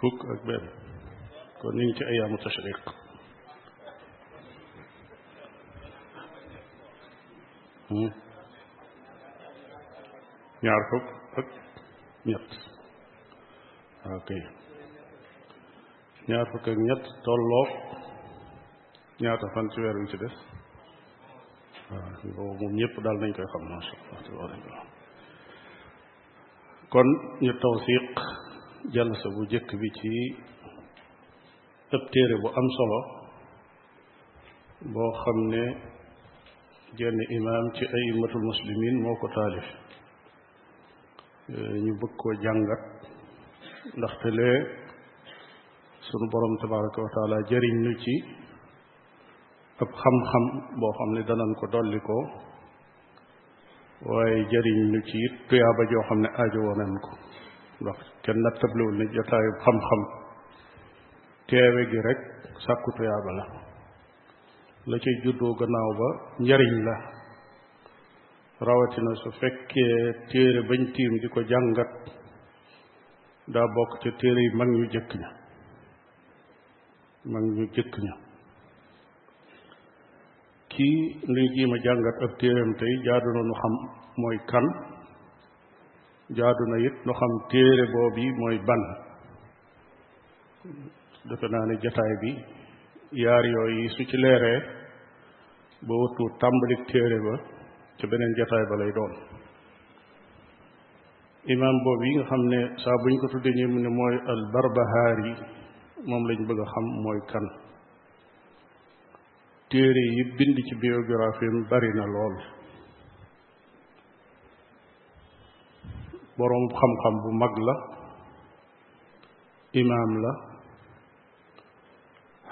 fukk ak benn kon ñu ngi ci ayaamu tashriq hmm. ñaar fukk ak ñett ok ñaar fukk ak ñett tolloog ñaata fan ci weer wi ci des waaw boobu moom ñëpp daal nañ koy xam macha allah tabaraka kon ñu tawsiq jalsa bu jëkk bi ci ëpp téere bu am solo boo xam ne genn imaam ci aymatul muslimin moo ko taalif ñu bëgg koo jàngat ndaxte lee sunu borom tabaraka wa taala jëriñ nu ci ab xam-xam boo xam ne danañ ko dolli ko waaye jëriñ nu ci it tuyaaba joo xam ne aajo wooneen ko ndax kenn nattablewul ne jotaayu xam-xam teewe gi rek sàkku tuyaaba la la cay juddoo gannaaw ba njariñ la rawatina su fekkee téere bañ tiim di ko jàngat daa bokk ca téere yi mag ñu jëkk ña mag ñu jëkk ña kii nuy jiima jàngat ab téereem tey jaadu na nu xam mooy kan jaadu na it nu xam téere boobu yi mooy ban defe naa ne jataay bi yaar yooyu su ci leeree ba wëttu tàmbalik téere ba ca beneen jataay ba lay doon imaam boobu yi nga xam ne saa buñ ko tuddee ñu ne mooy al barbahaari moom lañ bëgg a xam mooy kan téere yi bind ci biographie am bari na lool boroom xam-xam bu mag la imaam la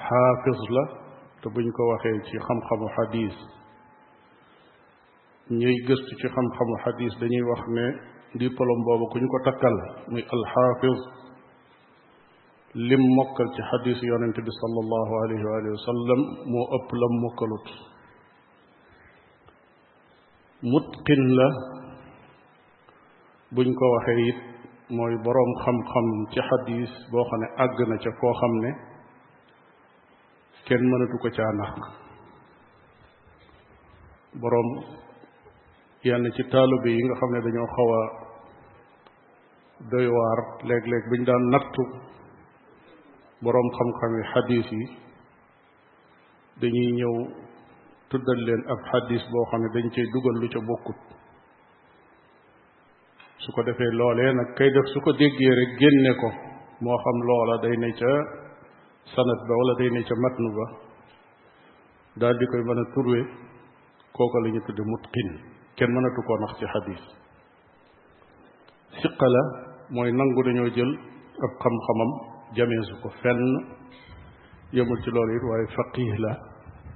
xaafis la te buñ ko waxee ci xam-xamu xadiis ñuy gëstu ci xam-xamu xadis dañuy wax ne diplôme boobu ku ñu ko takkal muy alxaafis lim mokkal ci xadis yonente bi sallallahu alayhi wa alihi wa sallam moo ëpp lam mokkalut mutqin la buñ ko waxee it mooy boroom xam-xam ci xadis boo xam ne àgg na ca foo xam ne kenn mënatu ko caa nax boroom yenn ci taalibe yi nga xam ne dañoo xaw a doy waar léeg-léeg buñ daan nattu boroom xam-xam yi xadiis yi dañuy ñëw tuddal leen ab xadiis boo xam ne dañ cay dugal lu ca bokkut su ko defee loolee nag kay def su ko déggee rek génne ko moo xam loola day ne ca sanat ba wala day ne ca matnu ba daal di koy mën a turwe kooka la ñu tudde mutqin kenn mënatu koo nax ci xadis siqa la mooy nangu dañoo jël ab xam-xamam jameesu ko fenn yemul ci loolu it waaye faqih la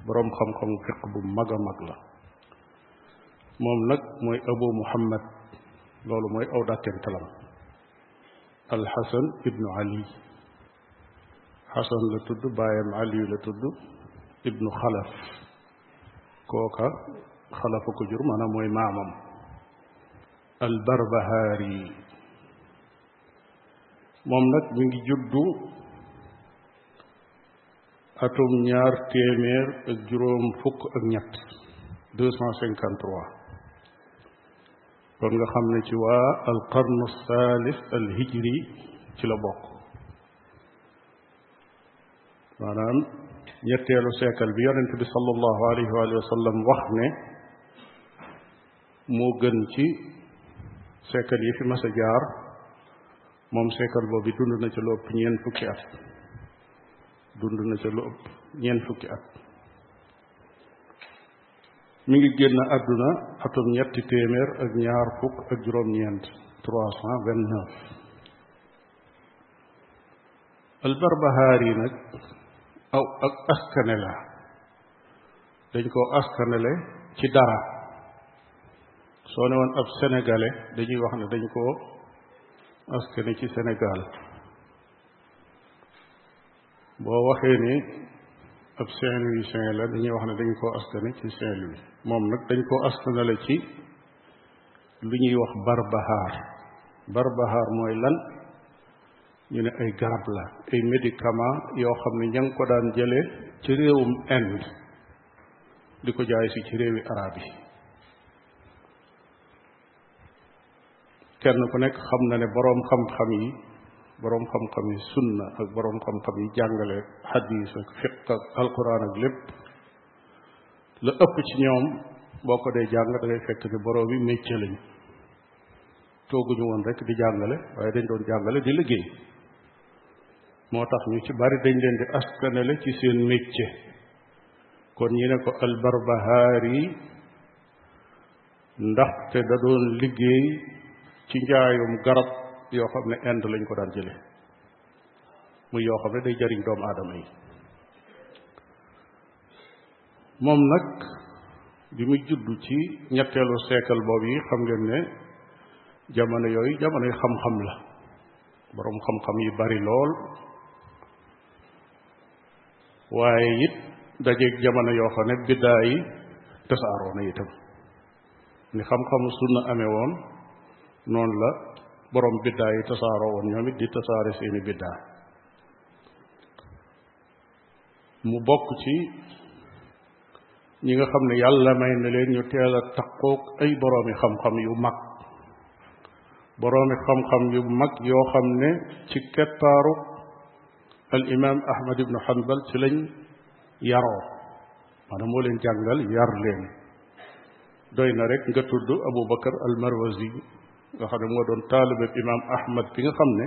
boroom xam-xamu fiq bu mag a mag la moom nag mooy abu muhammad loolu mooy aw dàkkentelam alxasan ibnu ali xasan la tudd baayam ali la tudd ibnu xalaf kooka xalafa ko jur maanaam mooy maamam albarbahaari moom nag mi ngi juddu atum ñaar téeméer ak juróom fukk ak ñett deux cent cinquante trois kon nga xam ne ci waa al qarnu thalith al hijri ci la bokk maanaam ñetteelu seekal bi yonent bi sallallahu alayhi wa sallam wax ne moo gën ci seekal yi fi mas a jaar moom seekal boobu dund na ca lu ëpp ñeent fukki at dund na ca lu ëpp ñeent fukki at mi ngi génn àdduna atum ñetti téeméer ak ñaar fukk ak juróom-ñeent trois cent vingt neuf albarbahaar yi nag aw ak askane la dañ koo askanale ci dara soo ne woon ab sénégalais dañuy wax ne dañ koo askane ci Sénégal boo waxee ni ab Saint-Louisien la dañuy wax ne dañ koo askane ci Saint-Louis moom nag dañ koo askanale ci lu ñuy wax barbahaar barbahaar mooy lan ñu ne ay garab la ay médicament yoo xam ne ña ngi ko daan jële ci réewum Inde di ko jaay si ci réewi arab yi kenn ku nekk xam na ne boroom xam-xam yi boroom xam-xam yi sunna ak boroom xam-xam yi jàngale xadiis ak fiq ak alquran ak lépp la ëpp ci ñoom boo ko dee jàng da ngay fekk ni boroom yi métier lañu tooguñu woon rek di jàngale waaye dañ doon jàngale di liggéey moo tax ñu ci bari dañ leen di askanale ci seen métier kon ñu ne ko albarbahaari ndaxte da doon liggéey ci njaayum garab yoo xam ne Inde lañ ko daan jële muy yoo xam ne day jariñ doomu aadama yi moom nag bi mu juddu ci ñetteelu siècle boobu yi xam ngeen ne jamono yooyu jamonoy xam-xam la boroom xam-xam yi bari lool waaye it dajeeg jamono yoo xam ne biddaa yi tasaaroo na itam ni xam-xamu sunna amee woon noonu la borom biddaa yi tasaaroo woon ñoom it di tasaare seeni biddaa mu bokk ci ñi nga xam ne yàlla may na leen ñu teel a taqoog ay boroomi xam-xam yu mag boroomi xam-xam yu mag yoo xam ne ci keppaaru al imam ahmad ibnu hanbal ci lañ yaroo maanaam moo leen jàngal yar leen doy na rek nga tudd abu bakar al marwazi nga xam ne moo doon taalibeb imam ahmad bi nga xam ne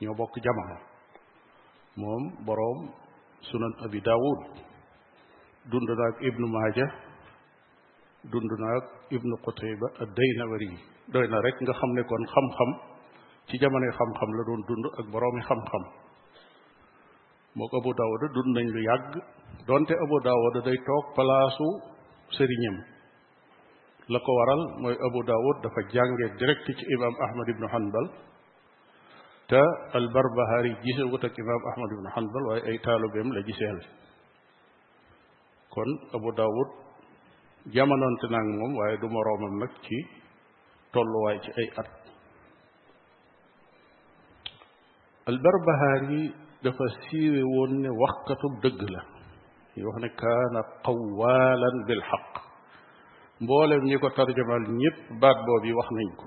ñoo bokk jamono moom boroom sunan abi daawud dund na ak ibnu maaja dund na ak ibnu qutayba ak daynawari yi doy na rek nga xam ne kon xam-xam ci jamonoy xam-xam la doon dund ak boroomi xam-xam moo ko abu daawuda dund nañ lu yàgg donte abu daawuda day toog palaasu sëriñam la ko waral mooy abu daawud dafa jànge direct ci imam ahmad ibnu hanbal te al barbahari gise wut ak imaam ahmad ibnu hanbal waaye ay taalubeem la giseel kon abu daawud jamonoonte naag moom waaye du moroomam nag ci tolluwaay ci ay at al barbahari dafa siiwe woon ne waxkatu dëgg la ñu wax ne kaana qawaalan bil xaq mboolem ñi ko tarjamaal ñëpp baat boobu yi wax nañ ko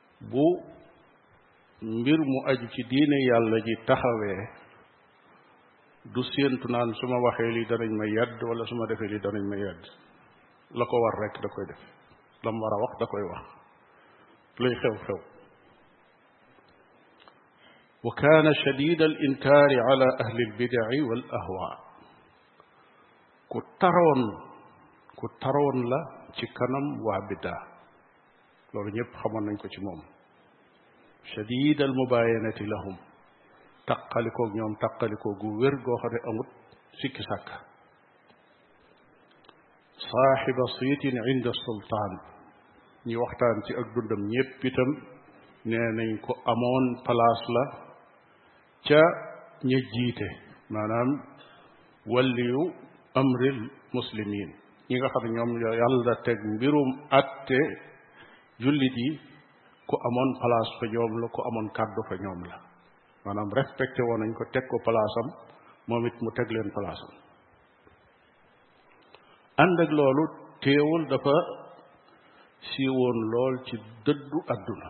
bu mbir mu aju ci diine yàlla ji taxawee du séentu naan su ma waxee lii danañ ma yedd wala su ma defee lii danañ ma yedd la ko war rek da koy def la mu war a wax da koy wax luy xew-xew wa kaana shadid al inkaari ala ahli al bidaci wal ahwa ku taroon ku taroon la ci kanam waa bidaa loolu ñëpp xamoon nañ ko ci moom shadid al mubayanati lahum taqalikoog ñoom taqalikoo gu wér goo xam ne amut sikki sàkka saaxiba siitin inda sultaan ñi waxtaan ci ak dundam ñépp itam nee nañ ko amoon place la ca ña jiite maanaam waliyu amril muslimin ñi nga xam ne ñoom ñoo yàlla teg mbirum atte jullit yi ku amoon place fa ñoom la ku amoon kàddu fa ñoom la maanaam respecté woon nañ ko teg ko place am moom it mu teg leen place am ànd ak loolu teewul dafa siiwoon lool ci dëddu àdduna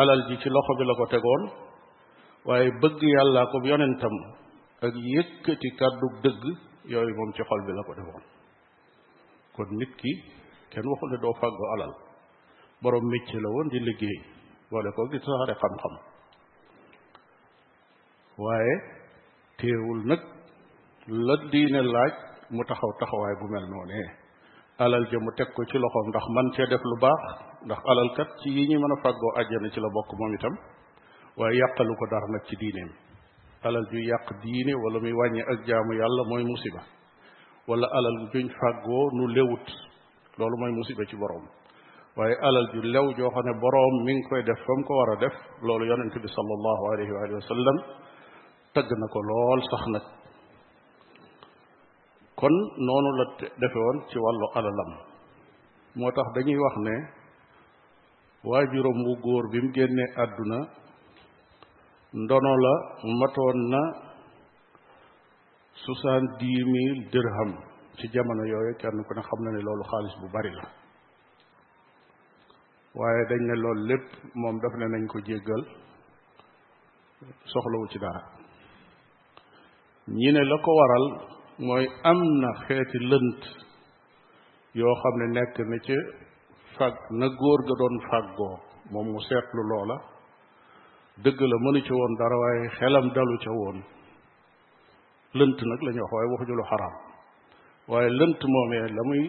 alal ji ci loxo bi la ko tegoon waaye bëgg yàllaa ko yonentam ak yëkkati kàddu dëgg yooyu moom ci xol bi la ko defoon kon nit ki kenn waxul ne doo fàggu alal borom métier la woon di liggéey boole ko di tasaare xam-xam waaye téewul nag la diine laaj mu taxaw taxawaay bu mel noonee alal ja mu teg ko ci loxoom ndax man cee def lu baax ndax alal kat ci yi ñuy mën a fàggoo àjjana ci la bokk moom itam waaye yàqalu ko dara nag ci diineem alal ju yàq diine wala muy wàññi ak jaamu yàlla mooy musiba wala alal juñ fàggoo nu léwut loolu mooy musiba ci boroom waaye alal ju lew joo xam ne boroom mi ngi koy def fa mu ko war a def loolu yonent bi sallallahu alayhi wa alihi wa sallam tagg na ko lool sax nag kon noonu la defe woon ci wàllu alalam moo tax dañuy wax ne waajuram wu góor bi mu génnee àdduna ndono la matoon na soixante-dix mille dirham ci jamono yooyu kenn ku ne xam na ne loolu xaalis bu bari la waaye dañ ne loolu lépp moom daf ne nañ ko jéggal soxlawu ci dara ñi ne la ko waral mooy am na xeeti lënt yoo xam ne nekk na ci fag na góor ga doon fàggoo moom mu seetlu loola dëgg la mënu ci woon dara waaye xelam dalu ca woon lënt nag la ñuy wax waaye waxuñu lu xaraam waaye lënt moomee la muy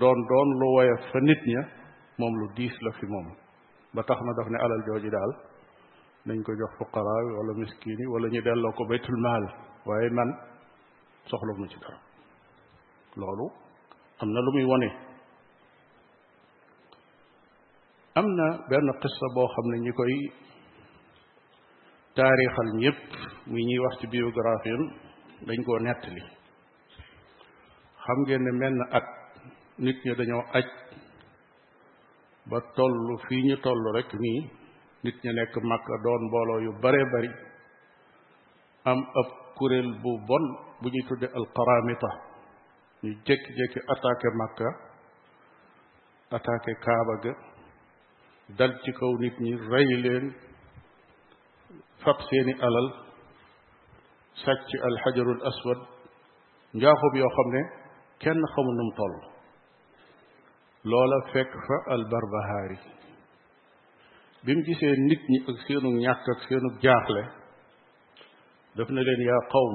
doon doon lu woyof fa nit ña moom lu diis la fi moom ba tax na daf ne alal jooju daal nañ ko jox fuqaraa yi wala miskiin yi wala ñu delloo ko baytul maal waaye man soxla mu ci dara loolu am na lu muy wone am na benn xissa boo xam ne ñi koy taarixal ñëpp muy ñuy wax ci biographie am dañ koo nettali xam ngeen ne menn at nit ñi dañoo aj ba toll fii ñu toll rek nii nit ñi nekk Makka doon mbooloo yu bare bari am ab kuréel bu bon bu ñuy tudde alqaramita ñu jékki-jékki attaqué Makka attaqué kaaba ga dal ci kaw nit ñi rey leen fab seeni alal sàcc alxajarul aswad njaaxum yoo xam ne kenn xamul nu mu toll loola fekk fa albarbahaari bi mu gisee nit ñi ak seenu ñàkk ak seenu jaaxle daf na leen yaa qawm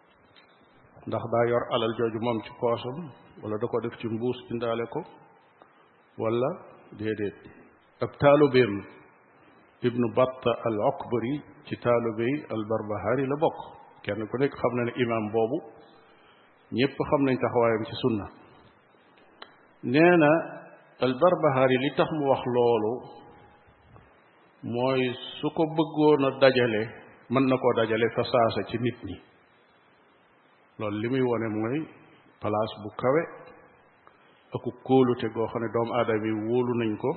ndax daa yor alal jooju moom ci poosam wala da ko def ci mbuus indaale ko wala déedéet ab taalubeem ibnu batta al okbari ci taalube yi al barbahari la bokk kenn ku nekk xam na ne imaam boobu ñépp xam nañ taxawaayam ci sunna nee na al barbahari li tax mu wax loolu mooy su ko bëggoon a dajale mën na koo dajale fa saasa ci nit ñi loolu li muy wone mooy place bu kawe aku kóolute goo xam ne doomu aadama yi wóolu nañ ko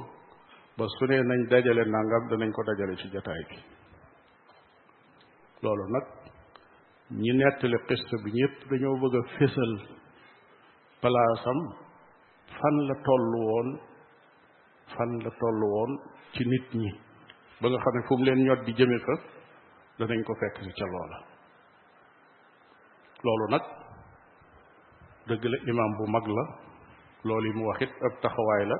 ba su nee nañ dajale nangam danañ ko dajale ci jataay bi loolu nag ñi nettali xist bi ñëpp dañoo bëgg a fésal palaasam fan la toll woon fan la toll woon ci nit ñi ba nga xam ne fu mu leen ñot di jëme fa danañ ko fekk si ca loola loolu nag dëgg la imaam bu mag la loolu yi mu wax it ab taxawaay la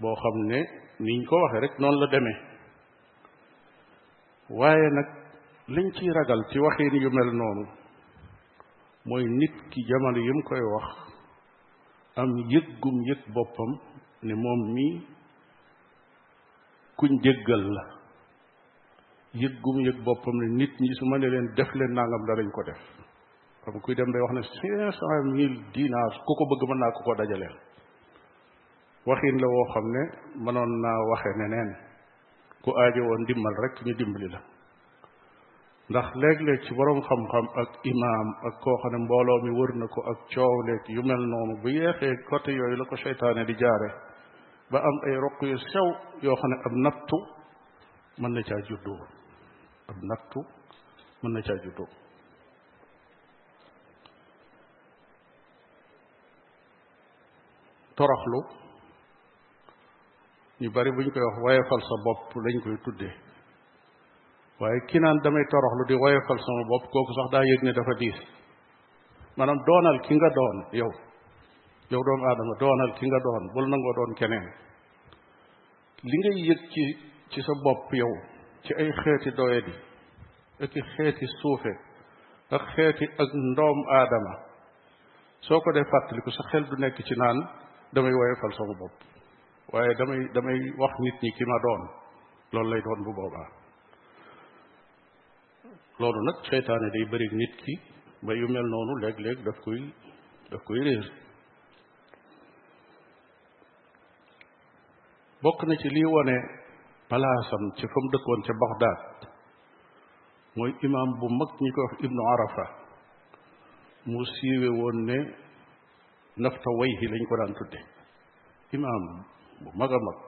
boo xam ne niñ ko waxee rek noonu la demee waaye nag liñ ciy ragal ci waxin yu mel noonu mooy nit ki jamono yi mu koy wax am yëg gum yëg boppam ne moom mii kuñ jéggal la yëg gum yëg boppam ne nit ñi su ma ne leen def leen nangam danañ ko def xam kuy dem day wax ne cinq cent mille dinars ku ko bëgg mën naa ko ko dajaleel waxin la woo xam ne mënoon naa waxe neneen ku aajo woon ndimbal rek ñu dimbali la ndax léeg-léeg ci boroom xam-xam ak imaam ak koo xam ne mbooloo mi wër na ko ak coow leeg yu mel noonu bu yeexee côté yooyu la ko seytaane di jaare ba am ay roq yu sew yoo xam ne ab nattu mën na caa juddoo ab nattu mën na caa juddoo toroxlu ñu bari bu ñu koy wax wayefal sa bopp lañ koy tuddee waaye ki naan damay toroxlu di woyofal sama bopp kooku sax daa yëg ne dafa diis maanaam doonal ki nga doon yow yow doomu aadama doonal ki nga doon bul nangoo doon keneen li ngay yëg ci ci sa bopp yow ci ay xeeti doye di ak xeeti suufe ak xeeti ak ndoom aadama soo ko dee fàttaliku sa xel du nekk ci naan damay woyofal sama bopp waaye damay damay wax nit ñi ki ma doon loolu lay doon bu boobaa loolu nag seytaane day bëri nit ki ba yu mel noonu léeg-léeg daf koy daf koy réer bokk na ci lii wone palaasam ci fa mu dëkkoon ca Baxdaad mooy imaam bu mag ñi ko wax ibnu arafa mu siiwe woon ne nafta wayhi lañ ko daan tudde imaam bu mag a mag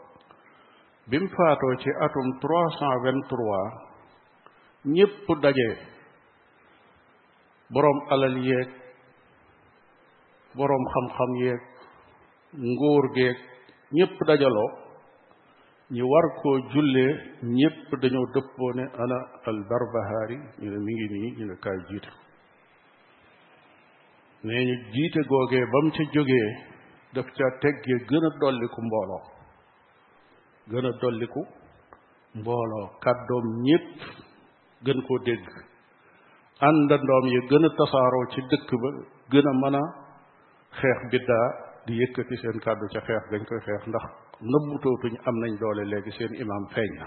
bi mu faatoo ci atum trois cent vingt trois ñépp daje boroom alal yeeg boroom xam-xam yeeg nguur geeg ñépp dajaloo ñi war koo jullee ñépp dañoo dëppoo ne ana al barbahaari ñu ne mi ngi nii ñu ne kaay jiite nee ñu jiite googee ba mu ca jógee daf ca teggee gën a dolliku mbooloo gën a dolliku mbooloo kàddoom ñépp gën koo dégg àndandoom yi gën a tasaaroo ci dëkk ba gën a mën a xeex biddaa di yëkkati seen kàddu ca xeex dañ koy xeex ndax nëbbutootuñ am nañ doole léegi seen imaam feeñ na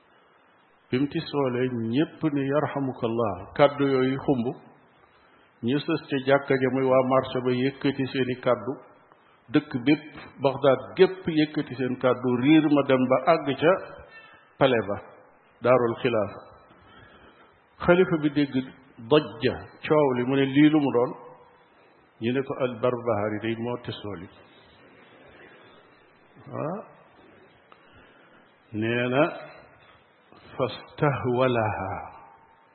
bi mu tisoolee ñépp ni yarhamukallah kàddu yooyu xumb ñu sës ca jàkka ja muy waa marché ba yëkkati seeni kàddu dëkk bépp Baxdaad gépp yëkkati seen kàddu riir ma dem ba àgg ca pale ba daarul xilaafa xalifa bi dégg dojja coow li mu ne lii lu mu doon ñu ne ko al barbahari day moo tisooli ah nee na fastahwalaha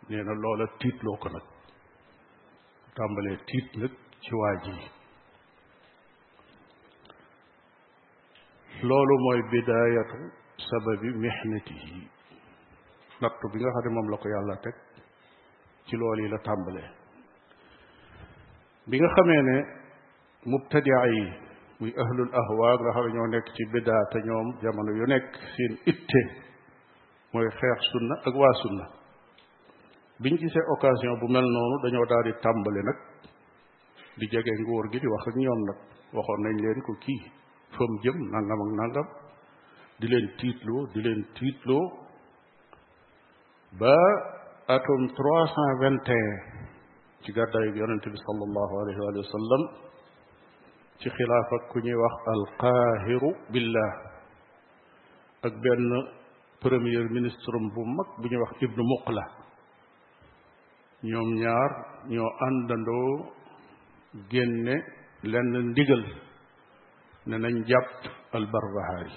nee na loola tiitloo ko nag tàmbalee tiit nag ci waa ji loolu mooy bidaayatu sababi mihnatihi nattu bi nga xam ne moom la ko yàlla teg ci loolu yi la tàmbalee bi nga xamee ne mubtadia yi muy ahlul ahwa nga xam ne ñoo nekk ci bidaa te ñoom jamono yu nekk seen itte mooy xeex sunna ak waa sunna biñ gisee occasion bu mel noonu dañoo daal di tàmbali nag di jege nguur gi di wax ak ñoom nag waxoon nañ leen ko kii fa mu jëm nangam ak nangam di leen tiitloo di leen tiitloo ba atum trois cent vingt et un ci gàddaayu yonente bi sallallahu alayhi wa sallam ci xilaaf ak ku ñuy wax alqaahiru billah ak benn premier ministre bu mag bu ñuy wax ibnu muqla ñoom ñaar ñoo àndandoo génne lenn ndigal ne nañ jàpp albarbahari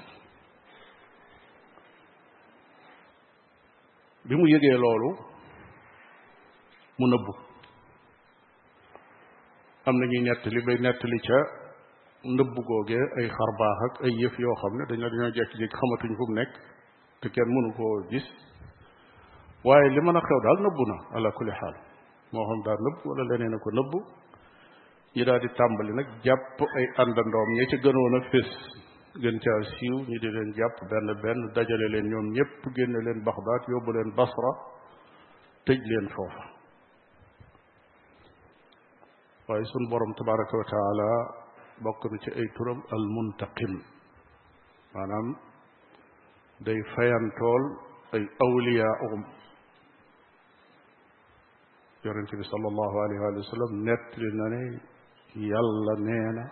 bi mu yëgee loolu mu nëbbu am na ñuy nettali bay nettali ca nëbbu googee ay xar baax ak ay yëf yoo xam ne dañoo dañoo jekki-jekki xamatuñ fu mu nekk te kenn mënu koo gis waaye li mën a xew daal nëbbu na ala kulli xaal moo xam daal nëbbu wala leneen a ko nëbbu ñu daal di tàmbali nag jàpp ay àndandoom ña ca gënoon a fés gën caa siiw ñu di leen jàpp benn benn dajale leen ñoom ñëpp génne leen Baxdaad yóbbu leen Basra tëj leen foofa waaye sun borom tabaraka wa taala bokk na ci ay turam al muntaqim maanaam day fayantool ay awliyaa um yonente bi sallallahu alayhi wa sallam nettali na ne yàlla nee na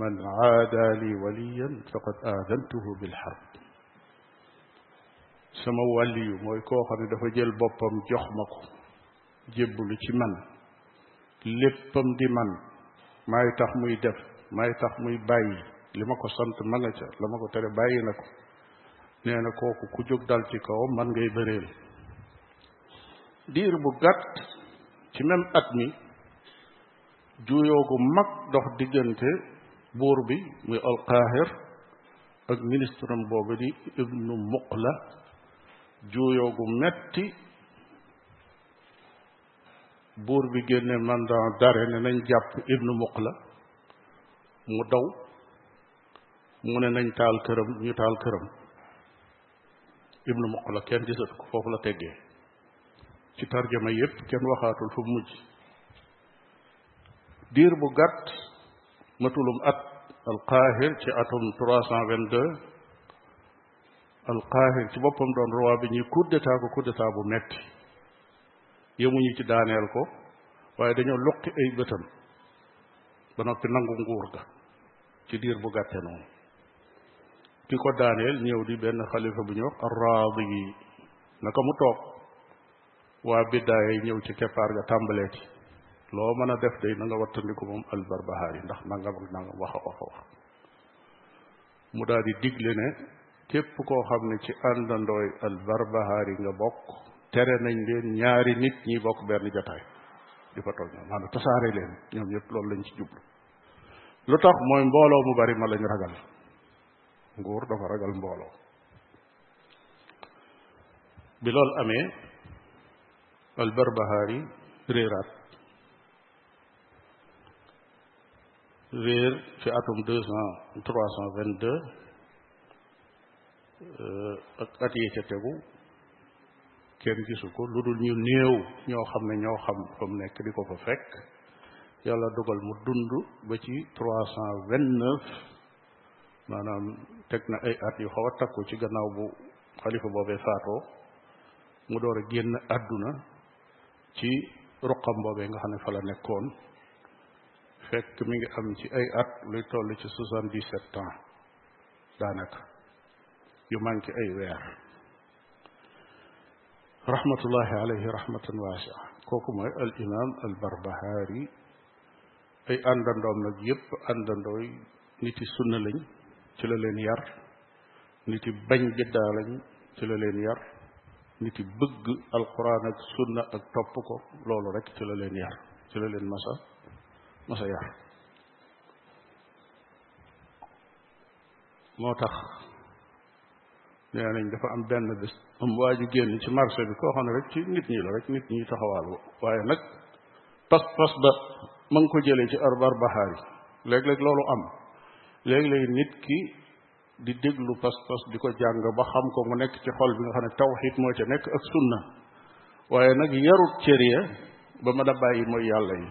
man aada li waliyan faqad aadantuhu bilxarb sama wàlliyu mooy koo xam ne dafa jël boppam jox ma ko jébbalu ci man léppam di man maay tax muy def maay tax muy bàyyi li ma ko sant ma nga ca la ma ko tere bàyyi na ko nee na kooku ku jóg dal ci kawam man ngay bëreel diir bu gàtt ci même at mi juuyoo gu mag dox diggante buur bi muy alqaahir ak ministre am boobu di ibnu muqla juuyoo gu metti buur bi génne mandat dare ne nañ jàpp ibnu muqla mu daw mu ne nañ taal këram ñu taal këram ibnu muq la kenn gisat ko foofu la teggee ci tarjama yépp kenn waxaatul fu mujj diir bu gàtt matulum at alqaahir ci atum 322 alqaahir ci boppam doon roi bi ñuy coup d'état ko coup d'état bu metti yemuñu ci daaneel ko waaye dañoo luqi ay bëtam ba noppi nangu nguur ga ci diir bu gàtte noonu ki ko daaneel ñëw di benn xalifa bu ñuy wax raadi yi naka mu toog waa biddaa yi ñëw ci keppaar ga tàmbalee ci loo mën a def day na nga wattandiku moom albarbahaar yi ndax nangam ak nangam wax a wax a wax mu daal di digle ne képp koo xam ne ci àndandooy albarbahaar yi nga bokk tere nañ leen ñaari nit ñi bokk benn jataay di fa toog ñoom maanaam tasaare leen ñoom ñëpp loolu lañ ci jublu lu tax mooy mbooloo mu bari ma lañ ragal nguur dafa ragal mbooloo bi loolu amee albarbahaari réeraat réer ci atum deux cent trois cent vingt deux ak at yi ca tegu kenn gisu ko lu dul ñu néew ñoo xam ne ñoo xam fa mu nekk di ko fa fekk yàlla dogal mu dund ba ci trois cent vingt neuf maanaam teg na ay at yu xaw a takku ci gannaaw bu xalifa boobee faatoo mu door a génn àdduna ci ruqam boobee nga xam ne fa la nekkoon fekk mi ngi am ci ay at luy toll ci soixante dix sept ans daanaka yu manqué ay weer rahmatullahi alayhi rahmatan waasia kooku mooy al imam al barbahaari ay àndandoom nag yépp àndandooy nit yi sunna lañ ci la leen yar nit yi bañ biddaa lañ ci la leen yar nit yi bëgg alquran ak sunna ak topp ko loolu rek ci la leen yar ci la leen masa masa yar moo tax nee nañ dafa am benn bés am waa ji génn ci marché bi koo xam ne rek ci nit ñi la rek nit ñi taxawaal waaye nag pas pas ba ma ngi ko jëlee ci arbar baxaar yi léeg-léeg loolu am léeg-léeg nit ki di déglu pas pas di ko jàng ba xam ko mu nekk ci xol bi nga xam ne tawxiid moo ca nekk ak sunna waaye nag yarut cër ya ba mën a bàyyi mooy yàlla yi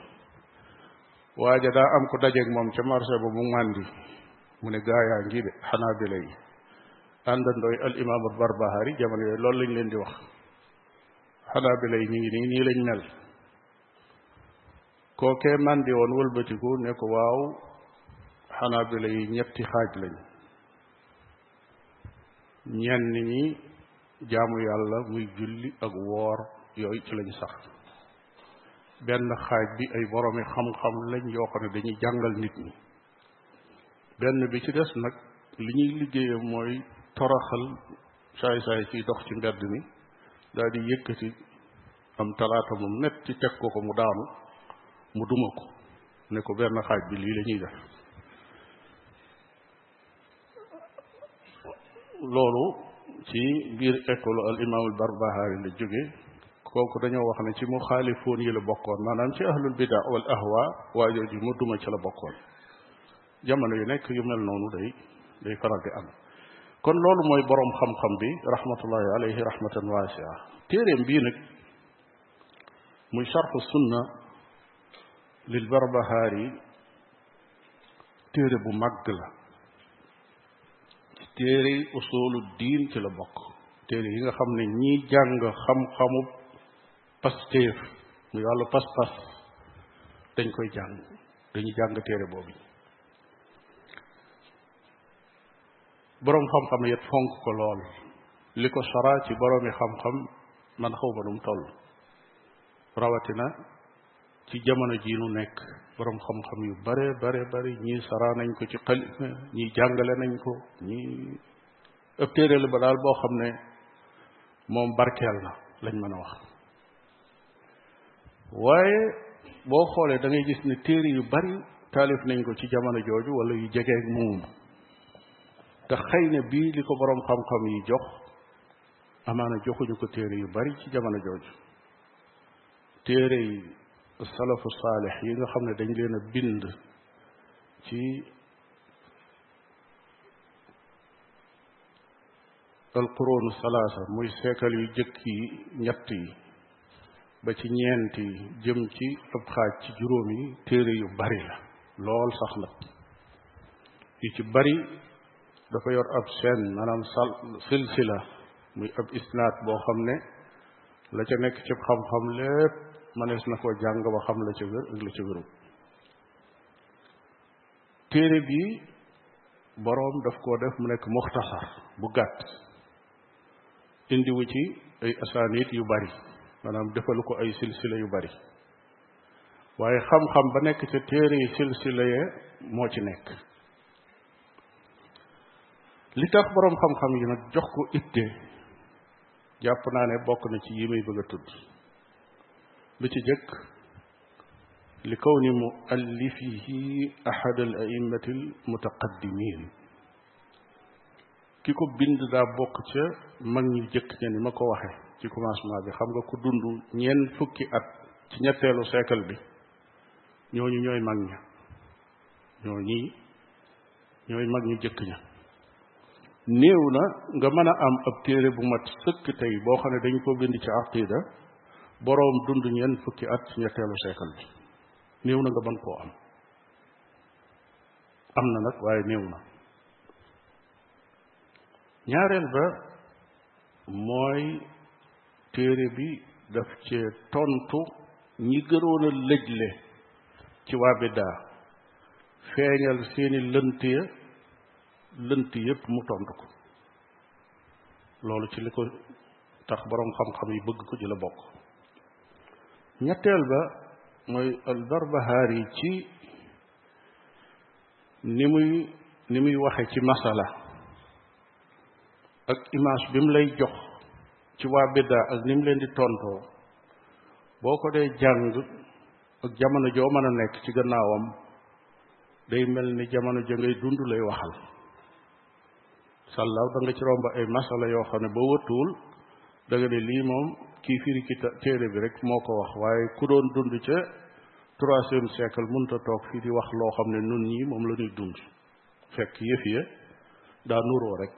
waa ja daa am ku dajeeg moom ca marché ba mu màndi mu ne gaayaa ngi de xanaa bi lay àndandooy al imam al barbahari jamono yooyu loolu lañ leen di wax xanaa bi lay ñu ngi nii nii lañ mel kookee màndi woon wëlbatiku ne ko waaw xanaa bi lay ñetti xaaj lañ ñenn ñi jaamu yàlla muy julli ak woor yooyu ci lañ sax benn xaaj bi ay boroomi xam-xam lañ yoo xam ne dañuy jàngal nit ñi benn bi ci des nag li ñuy liggéeyam mooy toraxal saay-saay ciy dox ci mbedd mi daal di yëkkati am talaata mu metti teg ko ko mu daanu mu duma ko ne ko benn xaaj bi lii la ñuy def loolu ci biir école al imam al barbahari la jóge kooku dañoo wax ne ci mu xaalifoon yi la bokkoon maanaam ci ahlul bida wal ahwa waa jooju mu duma ci la bokkoon jamono yu nekk yu mel noonu day day faral di am kon loolu mooy boroom xam-xam bi rahmatullahi alayhi rahmatan waasia téeréem bii nag muy charxu sunna lil barbahaari téere bu màgg la ci téere yi usulu diin ci la bokk téere yi nga xam ne ñii jàng xam-xamu pastéef mu yàlla pas-pas dañ koy jàng dañuy jàng téere boobu boroom xam-xam yet fonk ko lool li ko sara ci boroomi xam-xam man xaw ma nu mu toll rawatina ci jamono ji nu nekk boroom xam-xam yu bare bare bari ñii saraa nañ ko ci xel ñii jàngale nañ ko ñii ëpp téere la ba daal boo xam ne moom barkeel na lañ mën a wax waaye boo xoolee dangay gis ne téere yu bari taalif nañ ko ci jamono jooju wala yu jegeeg moom te xëy na bii li ko boroom xam-xam yi jox amaana joxuñu ko téere yu bari ci jamono jooju téere yi salafu saalix yi nga xam ne dañ leen a bind ci alquroonu salaasa muy seekal yu jëkk yi ñett yi ba ci ñeent yi jëm ci ab xaaj ci juróom yi téere yu bari la lool sax nag yu ci bari dafa yor ab seen maanaam sal silsila muy ab isnaat boo xam ne la ca nekk ci xam-xam lépp manees na koo jàng ba xam la ca wér ak la ca wérul téere bi boroom daf koo def mu nekk muxtasar bu gàtt indiwu ci ay asaanit yu bari maanaam defalu ko ay silsila yu bari waaye xam-xam ba nekk ca téere yi silsila ye moo ci nekk li tax boroom xam-xam yi nag jox ko itte jàpp naa ne bokk na ci yi muy bëgg a tudd lu ci jëkk li kawni muallifihi ahad al a'immati al mutaqaddimin ki ko bind daa bokk ca mag ñu jëkk ña ni ma ko waxe ci commencement bi xam nga ku dund ñeent fukki at ci ñetteelu siècle bi ñooñu ñooy mag ña ñooñi ñooy mag ñu jëkk ña néew na nga mën a am ab téere bu mat sëkk tey boo xam ne dañ ko bind ci aqida boroom dund ñeent fukki at ci ñetteelu seekal bi néew na nga mën koo am am na nag waaye néew na ñaareel ba mooy téere bi daf cee tontu ñi gënoon a lëjle ci waa biddaa feeñal seeni lënt ya lënt yépp mu tontu ko loolu ci li ko tax boroom xam-xam yi bëgg ko ci la bokk ñetteel ba mooy al barbahaari ci ni muy ni muy waxe ci masala ak image bi mu lay jox ci waa biddaa ak ni mu leen di tontoo boo ko dee jàng ak jamono joo mën a nekk ci gannaawam day mel ni jamono ja ngay dund lay waxal sàllaaw da nga ci romb ay masala yoo xam ne boo wëttuwul da nga ne lii moom kii firi ki téere bi rek moo ko wax waaye ku doon dund ca troisième siècle mënta toog fii di wax loo xam ne nun ñii moom la ñuy dund fekk yëf ya daa nuroo rek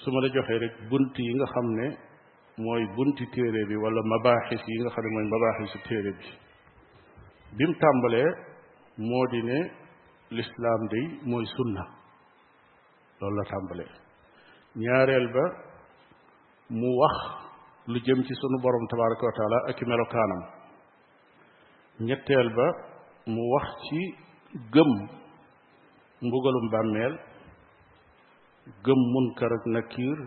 su ma la joxee rek bunt yi nga xam ne mooy bunti téere bi wala mabaaxis yi nga xam ne mooy mabaaxisu téere bi bi mu tàmbalee moo di ne lislaam day mooy sunna loolu la tàmbalee ñaareel ba mu wax lu jëm ci sunu borom tabaraka wa taala ak i melokaanam ñetteel ba mu wax ci gëm mbugalum bàmmeel gëm munkar ak nakiir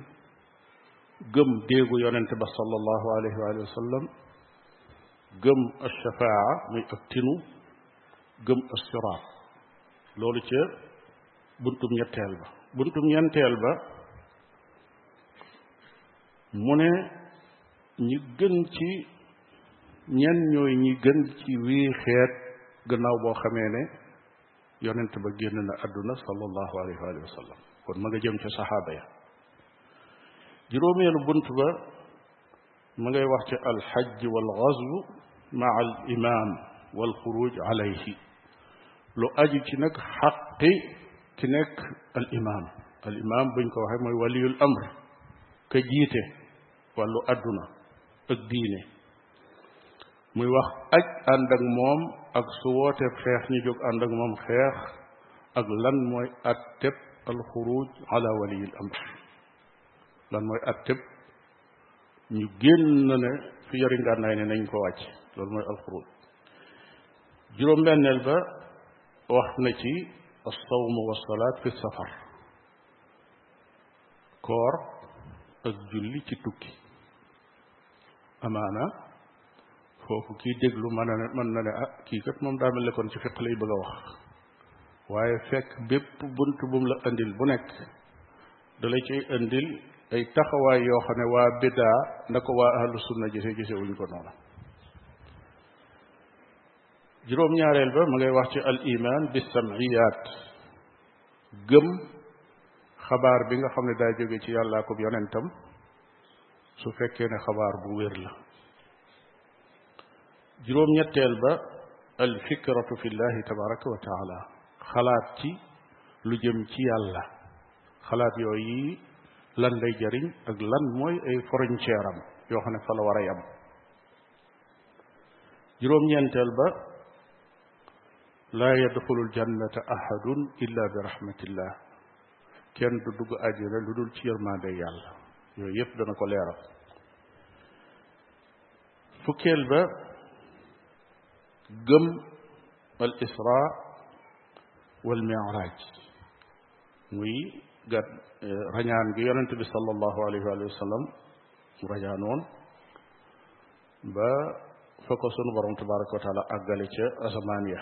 gëm déegu yonente ba sallallahu alayhi wa sallam gëm alshafaa muy ak tinu gëm assiraat loolu ca buntum ñetteel ba buntum ñeenteel ba mu ne ñi gën ci ñen ñooy ñi gën ci wii xeet gannaaw boo xamee ne yonent ba génn na àdduna sallallahu alayhi wa sallam kon ma nga jëm ca saxaaba ya juróomeelu bunt ba ma ngay wax ci alxajj wal gazw maa al imam wal xuruj alayhi lu aju ci nag xaqi ki nekk al imam al imam buñ ko waxee mooy waliyul amr ka jiite wàllu àdduna ak diine muy wax aj ànd ak moom ak su wooteeb xeex ñu jóg ànd ak moom xeex ak lan mooy atteb alxuruj ala waliyi al amr lan mooy atteb ñu génn ne fi yori ngànnaay ne nañ ko wàcc loolu mooy alxuruj juróom-benneel ba wax na ci alsawm wa salaat fi safar koor ak julli ci tukki amaana foofu kii déglu mën na ne mën na ne ah kii kat moom daa mel ne kon ci fiq lay bëgg a wax waaye fekk bépp bunt bu mu la indil bu nekk da la ciy indil ay taxawaay yoo xam ne waa biddaa na ko waa ahlu sunna gise gise wuñ ko noonu juróom-ñaareel ba ma ngay wax ci al iman bi samiyat gëm xabaar bi nga xam ne daa jóge ci yàllaa ko yonentam su fekkee ne xabaar bu wér la juróom-ñetteel ba al fikratu fi llahi tabaraka wa taala xalaat ci lu jëm ci yàlla xalaat yooyu lan lay jariñ ak lan mooy ay frontière am yoo xam ne fa la war a yam juróom-ñeenteel ba laa yadxulu ljannata ahadun illa bi rahmatillah kenn du dugg àjjana lu dul ci yërmande yàlla yooyu yépp dana ko leeral fukkeel ba gëm al isra wal mi'raj muy gat eh, rañaan gi yonent bi sallallahu alayhi wa sallam mu rañaanoon ba fa ko sunu borom tabaraka wa taala àggale ca asamaan ya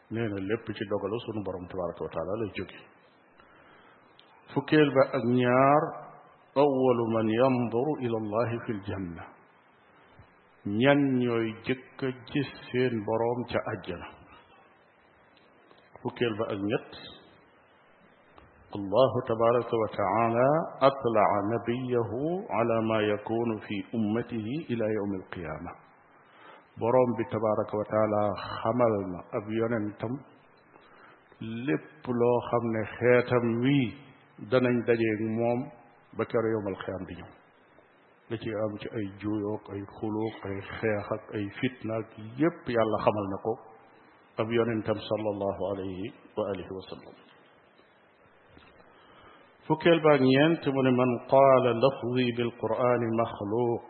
nee na lépp ci dogalu sunu borom tabaraka wa taala lay jóge fukkeel ba ak ñaar awalu man yanduru ila allahi fi ljanna ñan ñooy jëkk a gis seen boroom ca àjjana fukkeel ba ak ñett allahu tabaraka wa taala atlaa nabiyahu ala ma yakunu fi ummatihi ila yawmi alqiyama boroom bi tabaraka wa taala xamal na ab yonentam lépp loo xam ne xeetam wii danañ dajeeg moom ba kero yomal xiyam di ñëw li ci am ci ay juuyoog ay xuloog ay xeex ak ay fitna ak yépp yàlla xamal na ko ab yonentam sallallahu alayhi wa alihi wa sallam fukkeel baak ñeent mu ne man qaala lafzi bilqurani maxluuq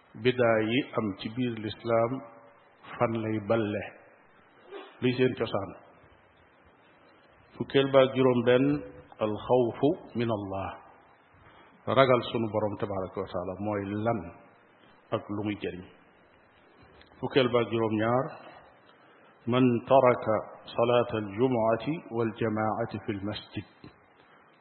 bidaa yi am ci biir lislaam fan lay balle luy seen cosaan fukkeel baag juróom benn alxawfu min allah ragal sunu borom tabaraka wa taala mooy lan ak lu muy jëriñ fukkeel baag juróom ñaar man taraka salaata aljumuati waljamaati fi lmasjid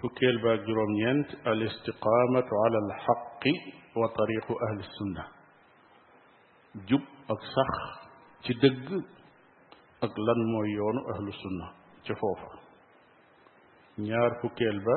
fukkeel baag juróom-ñeent al istiqaamatu ala al xaqi wa tariqu ahli sunna jub ak sax ci dëgg ak lan mooy yoonu ahlu sunna ca foofa ñaar fukkeel ba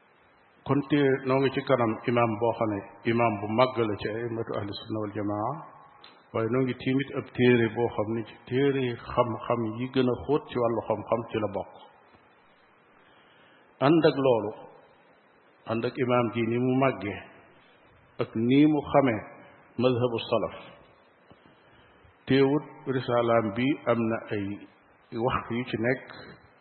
kon te noo ngi ci kanam imaam boo xam ne imaam bu màgg la ci aimatu ahli sunna wal jamaa waaye noo ngi tiimit ab téere boo xam ne ci téere xam-xam yi gën a xóot ci wàllu xam-xam ci la bokk ànd ak loolu ànd ak imaam ji ni mu màggee ak nii mu xamee mazhabu salaf teewut risaalaam bi am na ay wax yu ci nekk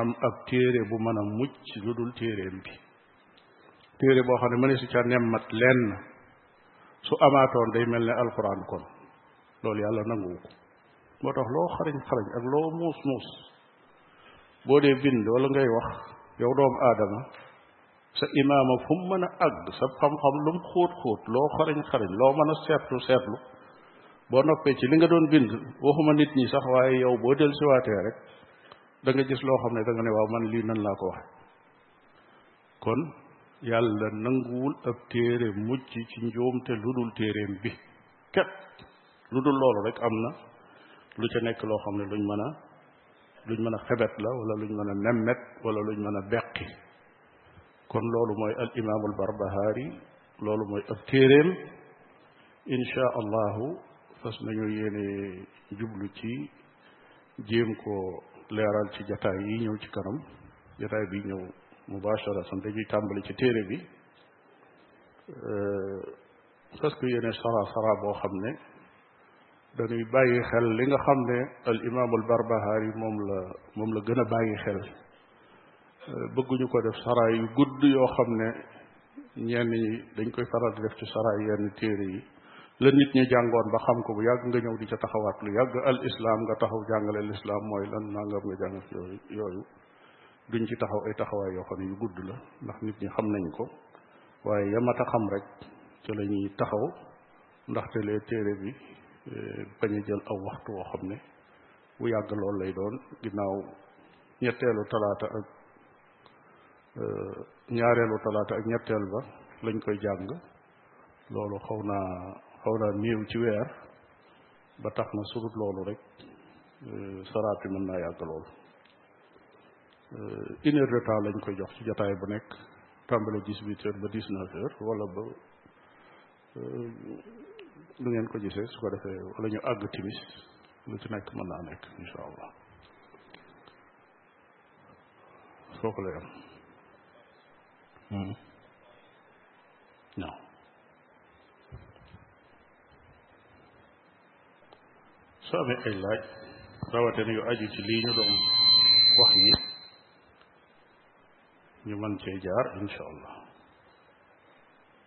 am ab téere bu mën a mucc lu dul téereem bi téere boo xam ne mëne su ca nemmat lenn su amaatoon day mel ne alquran kon loolu yàlla nanguwu ko moo tax loo xarañ xarañ ak loo muus muus boo dee bind wala ngay wax yow doomu aadama sa imaama fu mu mën a àgg sa xam-xam lu mu xóot xóot loo xarañ xarañ loo mën a seetlu seetlu boo noppee ci li nga doon bind waxuma nit ñi sax waaye yow boo del siwaatee rek da nga gis loo xam ne da nga ne waaw man lii nan laa ko waxe kon yàlla nanguwul ab téere mucc ci njuumte lu dul téereem bi képp lu dul loolu rek am na lu ca nekk loo xam ne luñ mën a luñ mën a xebet la wala luñ mën a nemmet wala luñ mën a beqi kon loolu mooy al imaamul barbahaari loolu mooy ab téeréem insha allahu fas nañu yéene jublu ci jéem ko leeral ci jataay yi ñëw ci kanam jataay bi ñëw mubasharatan dañuy tàmbali ci téere bi fas ko yéene sara sara boo xam ne dañuy bàyyi xel li nga xam ne al imaam al barbahaari moom la moom la gën a bàyyi xel bëgguñu ko def saraay yu gudd yoo xam ne ñenn ñi dañ koy faral di def ci saraay yenn téere yi la nit ñi jàngoon ba xam ko bu yàgg nga ñëw di ca taxawaat lu yàgg al islam nga taxaw jàngale al islam mooy lan nangam nga jàng yooyu yooyu duñ ci taxaw ay taxawaay yoo xam ne yu gudd la ndax nit ñi xam nañ ko waaye yamata xam rek ci la ñuy taxaw ndaxte lee téere bi eh, bañ a jël aw waxtu woo xam ne bu yàgg lool lay doon ginnaaw ñetteelu talaata ak eh, ñaareelu talaata ak ñetteel ba lañ koy jàng loolu xaw naa xaw naa néew ci weer ba tax na surut loolu rek eh, saraat bi mën naa yàgg lool une heure de temps lañ koy jox ci jotaay bu nekk tàmbale dix-huit heures ba dix-neuf heures wala ba lu ngeen ko gisee su ko defee wala ñu àgg timis lu ci nekk mën naa nekk insha allah foofu lay am non soo amee ay laaj rawatina yu aju ci lii ñu doon wax ni ñu mën cee jaar insha allah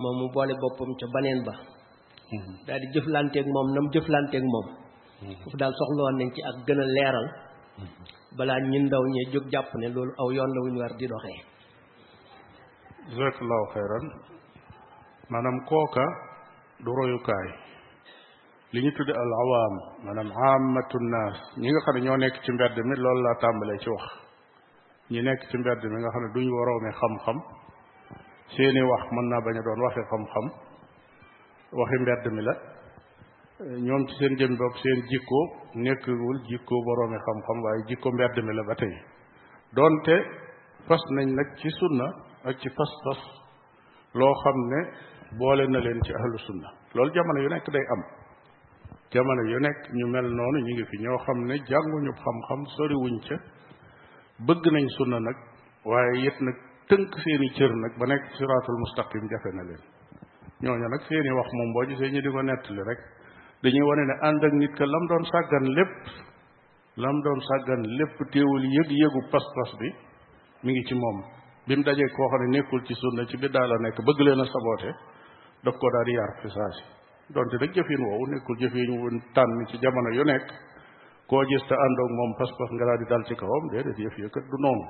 moom mu boole boppam ca baneen ba daal di jëflanteeg moom nam jëflanteeg moom foofu daal soxla woon nañ ci ak gën a leeral balaa ñun ndaw ñee jóg jàpp ne loolu aw yoon la wuñu war di doxee jazakallahu xayran maanaam kooka du royukaay li ñu tudde al awaam maanaam aamatu naas ñi nga xam ne ñoo nekk ci mbedd mi loolu laa tàmbalee ci wax ñi nekk ci mbedd mi nga xam ne duñ waroomi xam-xam seeni wax mën naa bañ a doon waxi xam-xam waxi mbedd mi la ñoom ci seen jëm bopp seen jikko nekkul jikko boroomi xam-xam waaye jikko mbedd mi la ba tey doonte fas nañ nag ci sunna ak ci pas-pas loo xam ne boole na leen ci ahlu sunna loolu jamono yu nekk day am jamono yu nekk ñu mel noonu ñu ngi fi ñoo xam ne jànguñu xam-xam soriwuñ ca bëgg nañ sunna nag waaye yit nag tënk seeni cër nag ba nekk siraatul mustaqim jafe na leen ñooñu nag seeni wax moom boo gisee ñu di ko nettali rek dañuy wane ne ànd ak nit ka lam doon sàggan lépp lam doon sàggan lépp téewul yëg-yëgu pas-pas bi mi ngi ci moom bi mu dajee koo xam ne nekkul ci sunna ci biddaa la nekk bëgg leen a saboote daf ko daal di yar fi saa si donte nag jëfin woowu nekkul jëfin wu tànn ci jamono yu nekk koo gis te àndoog moom pas-pas nga daal di dal ci kawam déedéet yëf yëkkat du noonu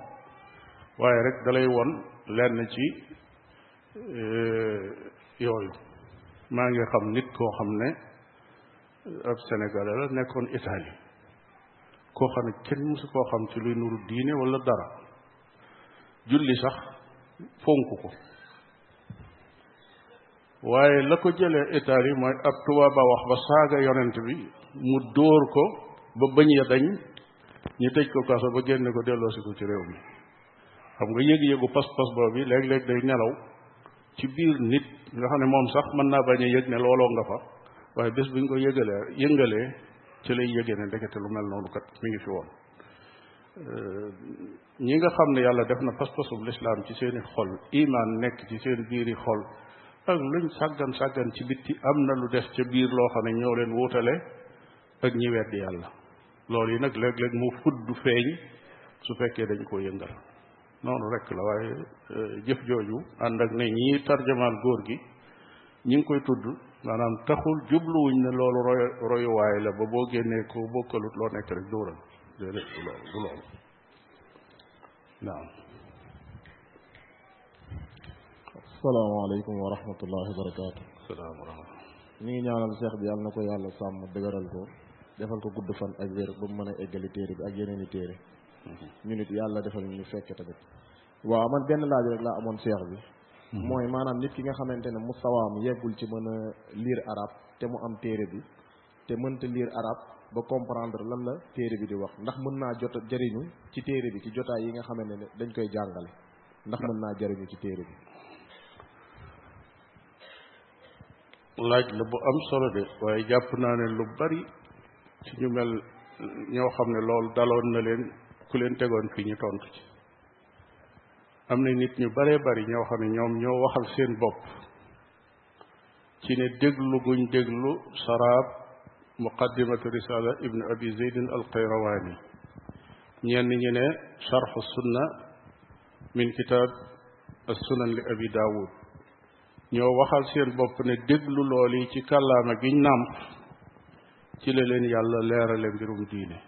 waaye rek dalay won lenn ci eh, yooyu maa ngi xam nit koo xam ne ab sénégalais la nekkoon Italie koo xam ne kenn mësu koo xam ci luy nuru diine wala dara julli sax fonk ko waaye la ko jëlee Italie mooy ab tubaab ba wax ba saaga yonent bi mu dóor ko ba bañ ya dañ ñu tëj ko kaso ba génne ko delloosi ko ci réew mi xam nga yëg-yëgu pas-pas boobu léeg-léeg day nelaw ci biir nit nga xam ne moom sax mën naa bañ a yëg ne looloo nga fa waaye bés bu ñu ko yëgalee yëngalee ci lay yëgee ne ndekete lu mel noonu kat mi ngi fi woon euh, ñi nga xam ne yàlla def na pas-pasub lislaam ci seeni xol imaan nekk ci seen biiri xol ak luñ sàggan sàggan ci bitti am na lu des ca biir loo xam ne ñoo leen wutale ak ñi weddi yàlla loolu yi nag léeg-léeg mu fudd feeñ su fekkee dañ koo yëngal noonu rek la waaye euh, jëf jooju ànd ak ne ñii tarjamaal góor gi ñi ngi koy tudd maanaam taxul jubluwuñ ne loolu roy royuwaay la ba boo génnee ko bokkalut loo nekk rek dóoral déedéet du loolu du loolu naam asalaamaaleykum wa rahmatullahi wa barakaatu salaam wa rahmatullah ñu ngi ñaanal seex bi yàlla na ko yàlla sàmm dëgëral ko defal ko gudd fan ak wér ba mu mën a eggali téere bi ak yeneen i téere ñu nit yàlla defal ñu fekke tamit waaw man benn laaj rek laa amoon seex bi mhm. mooy maanaam nit ki nga xamante ne mustawaam yeggul ci mën a lire arabe te mu am téere bi te mënta lire arabe ba comprendre lan la téere bi di wax ndax mën naa jot jëriñu ci téere bi ci jotaay yi nga xamante ne dañ koy jàngale ndax mën naa jëriñu ci téere bi laaj la bu am solo de waaye jàpp naa ne lu bari ci ñu mel ñoo xam ne loolu daloon na leen ku leen tegoon fii ñu tontu ci am na nit ñu baree bari ñoo xam ne ñoom ñoo waxal seen bopp ci ne déglu guñ déglu saraab muqaddimatu risala ibnu abi zeydin al qayrawaani ñenn ñi ne charxu sunna min kitab as sunan li abi daawud ñoo waxal seen bopp ne déglu lool yi ci kàllaama giñ nàmp ci la leen yàlla leerale mbirum diine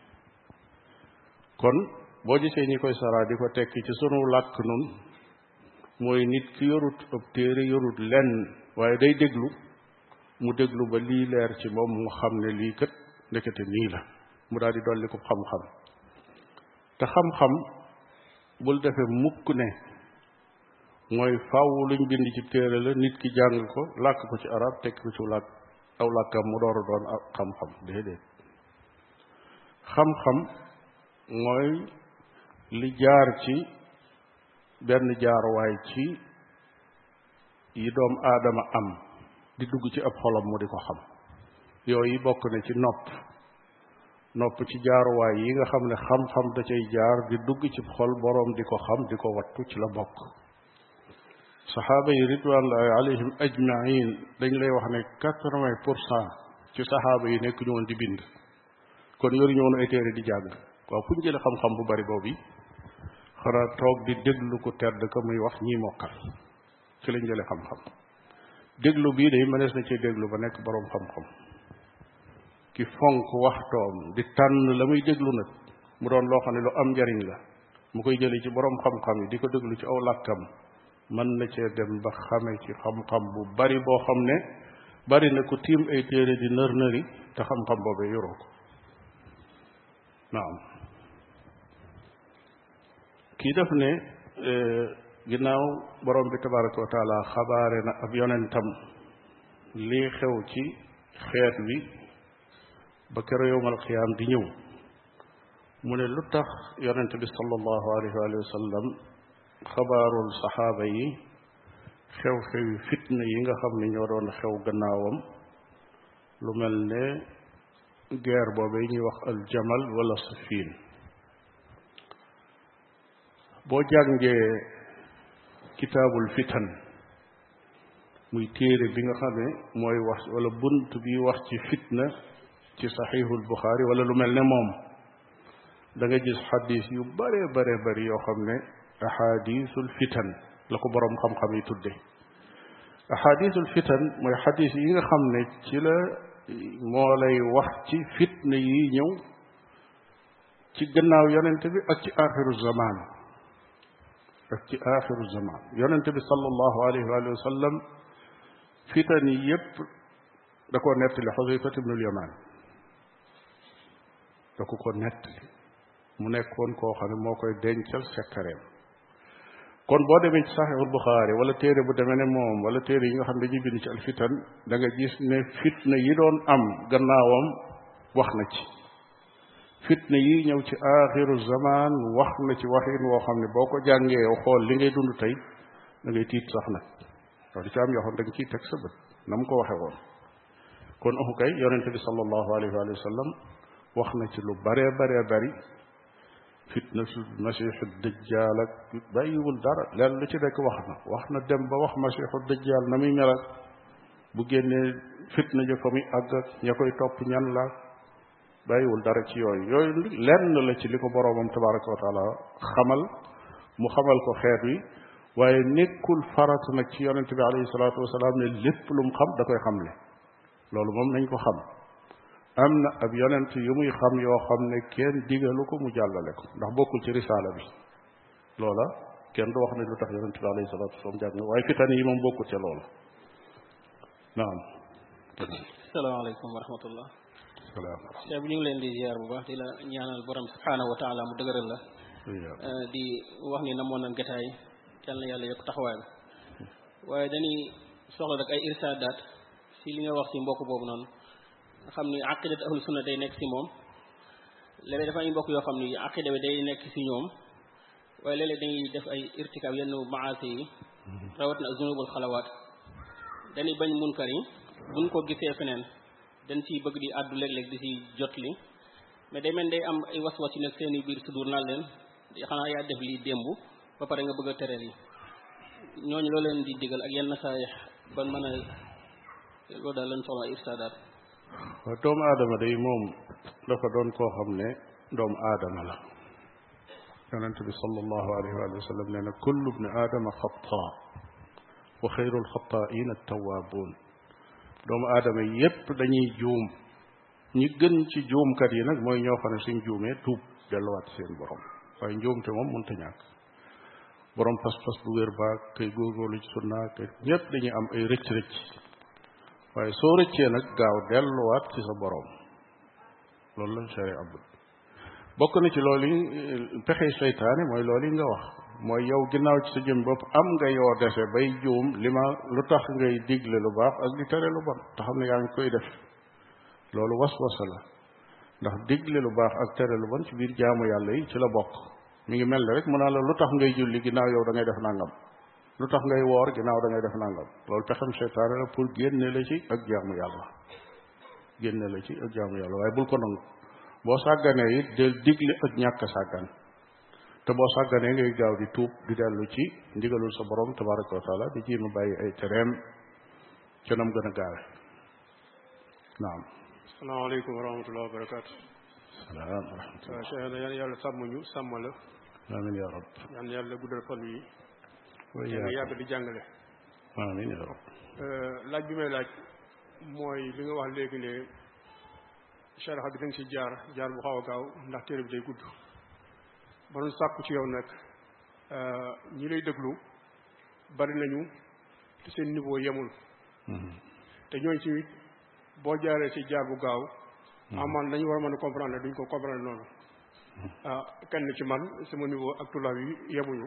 kon boo gisee ñi koy saraa di ko tekki ci sunu làkk nun mooy nit ki yorut ab téere yorut lenn waaye day déglu mu déglu ba lii leer ci moom mu xam ne lii kat ndekete nii la mu daal di dolli ko xam-xam te xam-xam bul defe mukk ne mooy fàww luñ bind ci téere la nit ki jàng ko làkk ko ci arab tekk ko ci làkk aw làkkam mu door a doon xam-xam déedéet xam-xam mooy li jaar ci benn jaaruwaay ci yi doom aadama am di dugg ci ab xolam mu di ko xam yooyu bokk na ci nopp nopp ci jaaruwaay yi nga xam ne xam-xam da cay jaar di dugg ci xol boroom di ko xam di ko wattu ci la bokk saxaaba yi ridwanullahi alayhim ajmain dañ lay wax ne quatre-vingt pour cent ci saxaaba yi nekk ñu woon di bind kon yoru ñu woon ay téere di jàng waaw fu ñu jële xam-xam bu bari boobu xanaa toog di déglu ku tedd ka muy wax ñii mokkal ci lañ jële xam-xam déglu bii day mënees na cee déglu ba nekk boroom xam-xam ki fonk waxtoom di tànn la muy déglu nag mu doon loo xam ne lu am njariñ la mu koy jëlee ci boroom xam-xam yi di ko déglu ci aw làkkam mën na cee dem ba xame ci xam-xam bu bari boo xam ne bari na ku tiim ay téere di nër nëri te xam-xam boobee yoroo ko naam kii def ne e, ginnaaw borom bi tabaraka wa taala xabaare na ab yonentam lii xew ci xeet wi ba kero yowmal qiyaam di ñëw mu ne lu tax yonent bi sallallahu alayhi wa sallam xabaarul saxaaba yi xew-xewi fitna yi nga xam ne ñoo doon xew gannaawam lu mel ne guerre boobee ñuy wax aljamal wala safin boo jàngee kitaabul fitan muy téere bi nga xam ne mooy wax wala bunt bi wax ci fitna ci saxiixul buxaari wala lu mel ne moom da nga gis xadis yu bare bare bari yoo xam ne ahadisul fitan la ko boroom xam-xam yi tudde ahadisul fitan mooy xadis yi nga xam ne ci la moo lay wax ci fitna yi ñëw ci gannaaw yonente bi ak ci axiru zaman ak ci axiru zaman yonente bi sallallahu alayhi wa sallam fitan yi yépp da koo nettali xusayfat ibnul yaman da ko ko nettali mu nekkoon koo xam ne moo koy dencal sekkareem kon boo demee ci saxiixul buxaari wala téere bu demee ne moom wala téere yi nga xam ne dañuy bind ci alfitan da nga gis ne fitna yi doon am gannaawam wax na ci fitna yi ñëw ci aaxiru zamaan wax na ci waxin woo xam ne boo ko jàngee yow xool li ngay dund tey da ngay tiit sax nag loolu di ci am yoo xam da nga ciy teg sa bët na mu ko waxe woon kon ahu kay yonente bi sallallahu alayhi wa sallam wax na ci lu bare bare bari fitna su masiixu dajjaal ak bàyyiwul dara leen lu ci nekk wax na wax na dem ba wax masiixu dajjaal na muy mel ak bu génnee fitna ja fa muy àgg ak ña koy topp ñan la bàyyiwul dara ci yooyu yooyu lenn la ci li ko boroomam tabaraka wa taala xamal mu xamal ko xeet wi waaye nekkul farata nag ci yonente bi alayhi salaatu wasalaam ne lépp lu mu xam da koy xamle loolu moom nañ ko xam am na ab yonent yu muy xam yoo xam ne kenn digalu ko mu jàllale ko ndax bokkul ci risaala bi loola kenn du wax ne lu tax yonent bi alayhi salaatu wasalaam jàng waaye fitan yi moom bokkul ca loola naam salaamaaleykum wa rahmatullah salaam cheikh bi ñu ngi leen di ziar bu baax di la ñaanal borom subhaanahu wa taala mu dëgëral la euh, di wax ni namoon nañ gataay yal na yàlla yokk taxawaay bi waaye dañuy soxla rek ay irsaadaat si li nga wax si mbokk boobu noonu nga xam ni aqidat ahlu sunna day nekk si moom léeg-léeg dafa ay mbokk yoo xam ni aqida bi day nekk si ñoom waaye léeg-léeg dañuy def ay irtikaab yenn maasi yi rawat na zunubul xalawaat dañuy bañ munkar yi buñ ko gisee feneen dañ ciy bëgg di àddu léeg-léeg di ci jot li mais day mel day am ay was-was yu nekk seen i biir sudur naan leen xanaa yaa def lii démb ba pare nga bëgg a tereel yi ñooñu loo leen di digal ak yenn saa ban mën a loolu daal lañ soxla irsaadaat waaw doomu aadama day moom dafa doon koo xam ne doomu aadama la yonent bi sallallahu alayhi wa sallam nee na kullu bni aadama xataa wa xayru alxataain attawaabuun doomu aadama yépp dañuy juum ñi gën ci juumkat yi nag mooy ñoo xam ne suñ juumee tuub delluwaat seen borom waaye njuumte moom mënta ñàkk borom pas-pas bu wér baag kay góorgóorlu ci sunna kay ñépp dañuy am ay rëcc-rëcc waaye soo rëccee nag gaaw delluwaat ci sa borom loolu la sharia bëgg bokk na ci loolu yi pexey seytaane mooy loolu yi nga wax mooy yow ginnaaw ci sa jëm bopp am nga yoo dese bay juum li ma lu tax ngay digle lu baax ak di tere lu bon te xam ne yaa ngi koy def loolu was-wasa la ndax digle lu baax ak tere lu bon ci biir jaamu yàlla yi ci la bokk mi ngi mel ne rek mu naa la lu tax ngay julli ginnaaw yow da ngay def nangam lu tax ngay woor ginnaaw da ngay def nangam loolu pexem seytaane la pour génne la ci ak jaamu yàlla génne la ci ak jaamu yàlla waaye bul ko nangu boo sàgganee it del digle ak ñàkk sàggan te boo sàgganee ngay gaaw di tuub di dellu ci ndigalul sa borom tabaraka wa taala di jéem a bàyyi ay tereem ca nam gën a gaawe naam asalaamaaleykum wa rahmatulah wa barakaatu salaam wa rahmatullah waaw Cheikh na yan yàlla sàmm ñu sàmm la amin ya rab yan yàlla guddal fan yi wa te nga iyaakum. yàgg di jàngale amin ya rab laaj bi may laaj mooy li nga wax léegi ne sharaxa bi dañ ci jaar jaar bu xaw a gaaw ndax téere bi day gudd ma doon sàkku ci yow nag euh, ñi lay déglu bari nañu te seen niveau yemul mm-hmm. te ñooñ ci boo jaaree ci jaar bu gaaw mm-hmm. amaan nañu war a mën a comprendre duñ ko comprendre noonu mm-hmm. ah, kenn ci man sama niveau ak tulaab yi yemuñu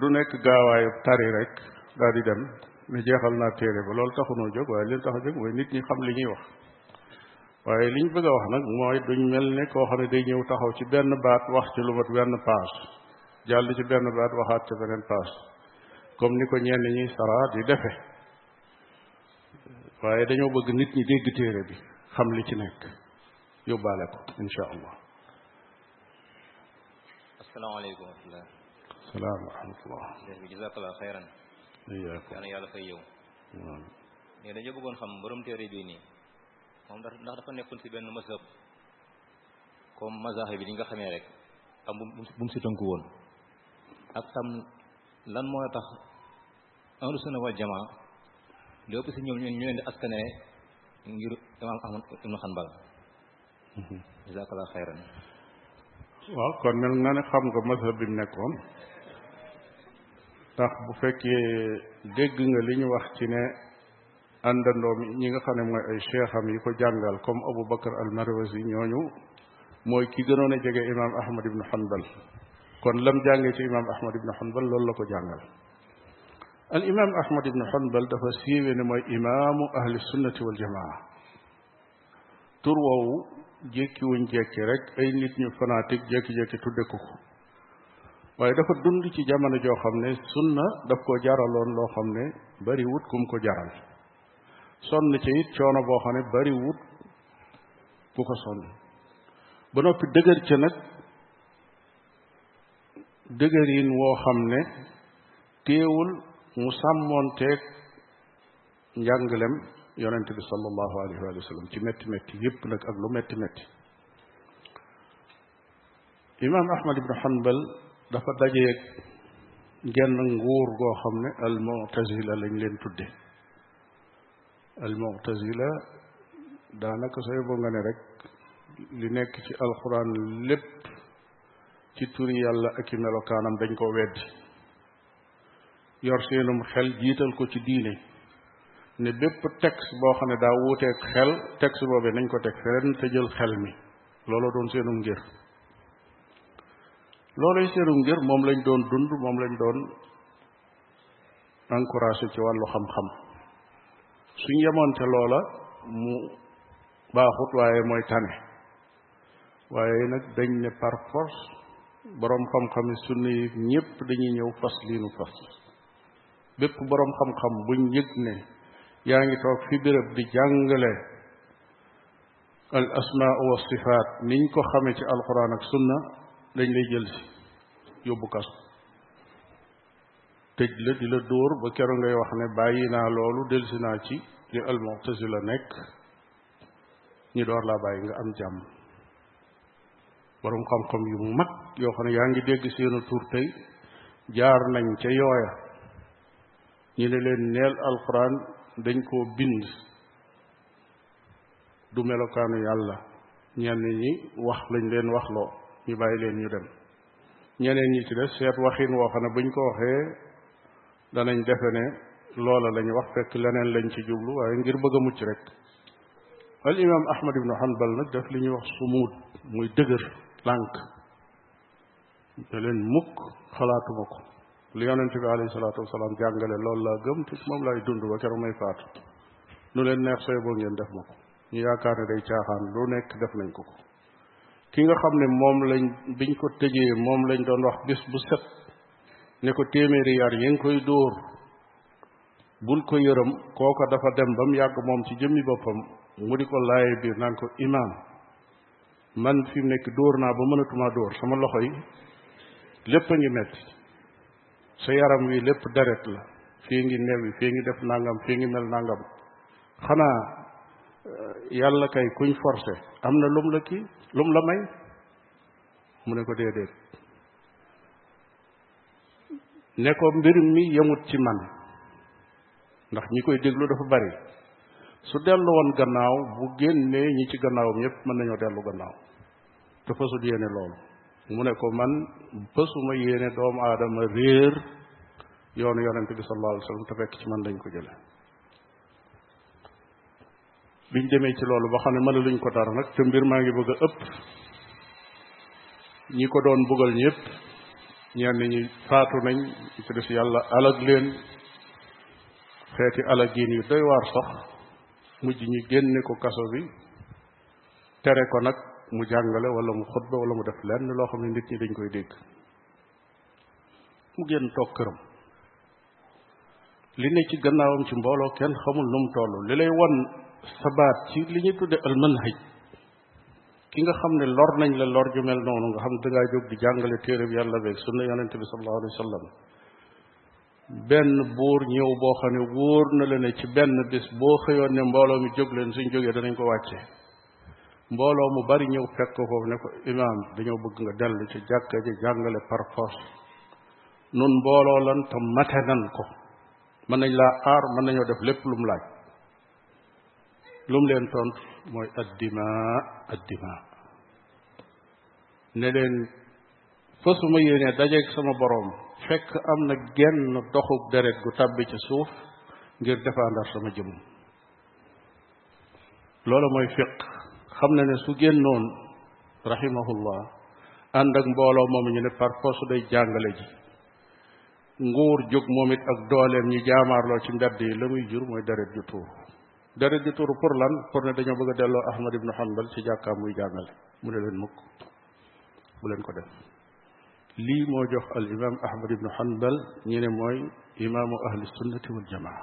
du nekk gaawaayu tari rek daal di dem ne jeexal naa téere ba loolu taxunoo jóg waaye li tax a jóg mooy nit ñi xam li ñuy wax waaye liñ bëgg a wax nag mooy duñ mel ne koo xam ne day ñëw taxaw ci benn baat wax ci lu mat benn paas jàll ci benn baat waxaat ci beneen paas comme ni ko ñenn ñi sara di defe waaye dañoo bëgg nit ñi dégg téere bi xam li ci nekk yóbbaale ko insha allah asalaamaaleykum wa rahmatulah salaam wa rahmatullah cheikh bi jazakallah xayran iyaakum yal na yàlla fay yow waaw mais dañoo bëggoon xam borom téere bii nii moom ndax ndax dafa nekkul si benn mazhab comme mazhab bi li nga xamee rek am bu mu bu mu si tënku woon ak tam lan moo tax ahlu sunna wal jamaa li ëpp si ñoom ñu leen di askanee ngir imaam ahmad ibnu xanbal mhm. jazakallah xayran waaw kon mel nga ne xam nga mazhab bi mu nekkoon ndax bu fekkee dégg nga li ñu wax ci ne àndandoom ñi nga xam ne mooy ay cheikham yi ko jàngal comme Abu Bakar al Marwazi ñooñu mooy ki gënoon a jege imaam Ahmad ibnu Hanbal kon lam jàngee ci imaam Ahmad ibnu Hanbal loolu la ko jàngal al imam ahmad ibnu hanbal dafa siiwe ne mooy imaamu ahli sunnati wal jamaa tur woowu jékki wuñ jékki rek ay nit ñu fanatique jékki-jékki tudde ko ko waaye dafa dund ci jamono joo xam ne sunna daf ko jaraloon loo xam ne bari wut kum ko jaral sonn ci it coono boo xam ne bari wut ku ko sonn ba noppi dëgër ca nag dëgëriin woo xam ne téewul mu sàmmoonteeg njànglem yonente bi sallallahu alayhi wa sallam ci métti métti yépp nag ak lu métti métti imaam ahmad ibnu hanbal dafa dajeeg genn nguur goo xam ne al mutazila lañ leen tudde al mutazila daanaka sooy boo nga ne rek li nekk ci alquran lépp ci turi yàlla ak i melokaanam dañ ko weddi yor seenum xel jiital ko ci diine ne bépp texte boo xam ne daa wuuteeg xel texte boobee nañ ko teg feneen te jël xel mi looloo doon seenum ngir loolay seenum ngir moom lañ doon dund moom lañ doon encouragé ci wàllu xam-xam suñ yemoon ca loola mu baaxut waaye mooy tane waaye nag dañ ne par force boroom xam-xam yi sunna yi ñépp dañuy ñëw fas lii nu fas bépp boroom xam-xam buñ yëg ne yaa ngi toog fi béréb di jàngale al asmaa wa sifaat niñ ko xame ci alquran ak sunna dañ lay jël si yóbbu kaso tëj la di la dóor ba keroog ngay wax ne bàyyi naa loolu delsi naa ci li al mu'tazila nekk ñu door laa bàyyi nga am jàmm boroom xam-xam yu mag yoo xam ne yaa ngi dégg seenu tur tey jaar nañ ca yooya ñu ne leen neel alquran dañ koo bind du melokaanu yàlla ñenn ñi wax lañ leen waxloo ñu bàyyi leen ñu dem ñeneen ñi ci des seet waxin woo xam ne buñ ko waxee danañ defe ne loola lañ wax fekk leneen lañ ci jublu waaye ngir bëgg a mucc rek al imam ahmad ibnu hanbal nag def li ñuy wax sumuut muy dëgër lànk ne leen mukk xalaatuma ko li yonente bi alayhi salaatu wasalaam jàngale loolu laa gëm te moom laay dund ba keroog may faatu nu leen neex sooy boo ngeen def ma ko ñu yaakaar ne day caaxaan lu nekk def nañ ko ko ki nga xam ne moom lañ biñ ko tëjee moom lañ doon wax bis bu set ne ko téeméeri yar yi nga koy dóor bul ko yërëm kooka dafa dem ba mu yàgg moom ci jëmmi boppam mu di ko laaye biir naan ko imaam man fi mu nekk dóor naa ba mënatuma dóor sama loxo yi lépp a ngi metti sa yaram wi lépp deret la fii ngi new yi fii ngi def nangam fii ngi mel nangam xanaa eh, yàlla kay kuñ forcé am na lum la kii lum la may mu ne ko déedéet ne ko mbir mi yemut ci man ndax ñi koy déglu dafa bari su dellu woon gannaaw bu génnee ñi ci gannaawam yépp mën nañoo dellu gannaaw te fasul yéene loolu mu ne ko man fasuma yéene doomu aadama réer yoonu yonente bi sallallahu alayhi wa sallam te fekk ci man lañ ko jële biñ demee ci loolu ba xam ne mën luñ ko dara nag te mbir maa ngi bëgg a ëpp ñi ko doon bëggal ñëpp ñenn ñi faatu nañ ñi ci des yàlla alag leen xeeti alag yi yu doy waar sax mujj ñi génne ko kaso bi tere ko nag mu jàngale wala mu xutba wala mu def lenn loo xam ne nit ñi dañ koy dégg mu génn toog këram li ne ci gannaawam ci mbooloo kenn xamul nu mu toll li lay won sabaat ci li ñuy tudde al manhaj ki nga xam ne lor nañ la lor ju mel noonu nga xam ne dangaa jóg di jàngale téere bi yàlla beeg sunna yonente bi sallallahu alayhi wa sallam benn buur ñëw boo xam ne wóor na la ne ci benn bis boo xëyoon ne mbooloo mi jóg leen suñ jógee danañ ko wàcce mbooloo mu bari ñëw fekk ko foofu ne ko imaam dañoo bëgg nga dellu ci jàkka ji jàngale par force nun mbooloo lan te mate nan ko mën nañ laa aar mën nañoo def lépp lu mu laaj lu mu leen tontu mooy addima addima ne leen fa su ma yéenee dajeeg sama boroom fekk am na genn doxub deret gu tàbbi ci suuf ngir défendre sama jëmm loolu mooy fiq xam na ne su génnoon rahimahullah ànd ak mbooloo moom ñu ne par force day jàngale ji nguur jóg moom it ak dooleem ñu jaamaarloo ci mbedd yi la muy jur mooy deret ju tuur deret ju tuur pour lan pour ne dañoo bëgg a delloo Ahmad ibnu Hanbal ci jàkkaam muy jàngale mu ne leen mukk bu leen ko def lii moo jox al imam ahmad ibnu hanbal ñu ne mooy imaamu ahli sunnati wal jamaa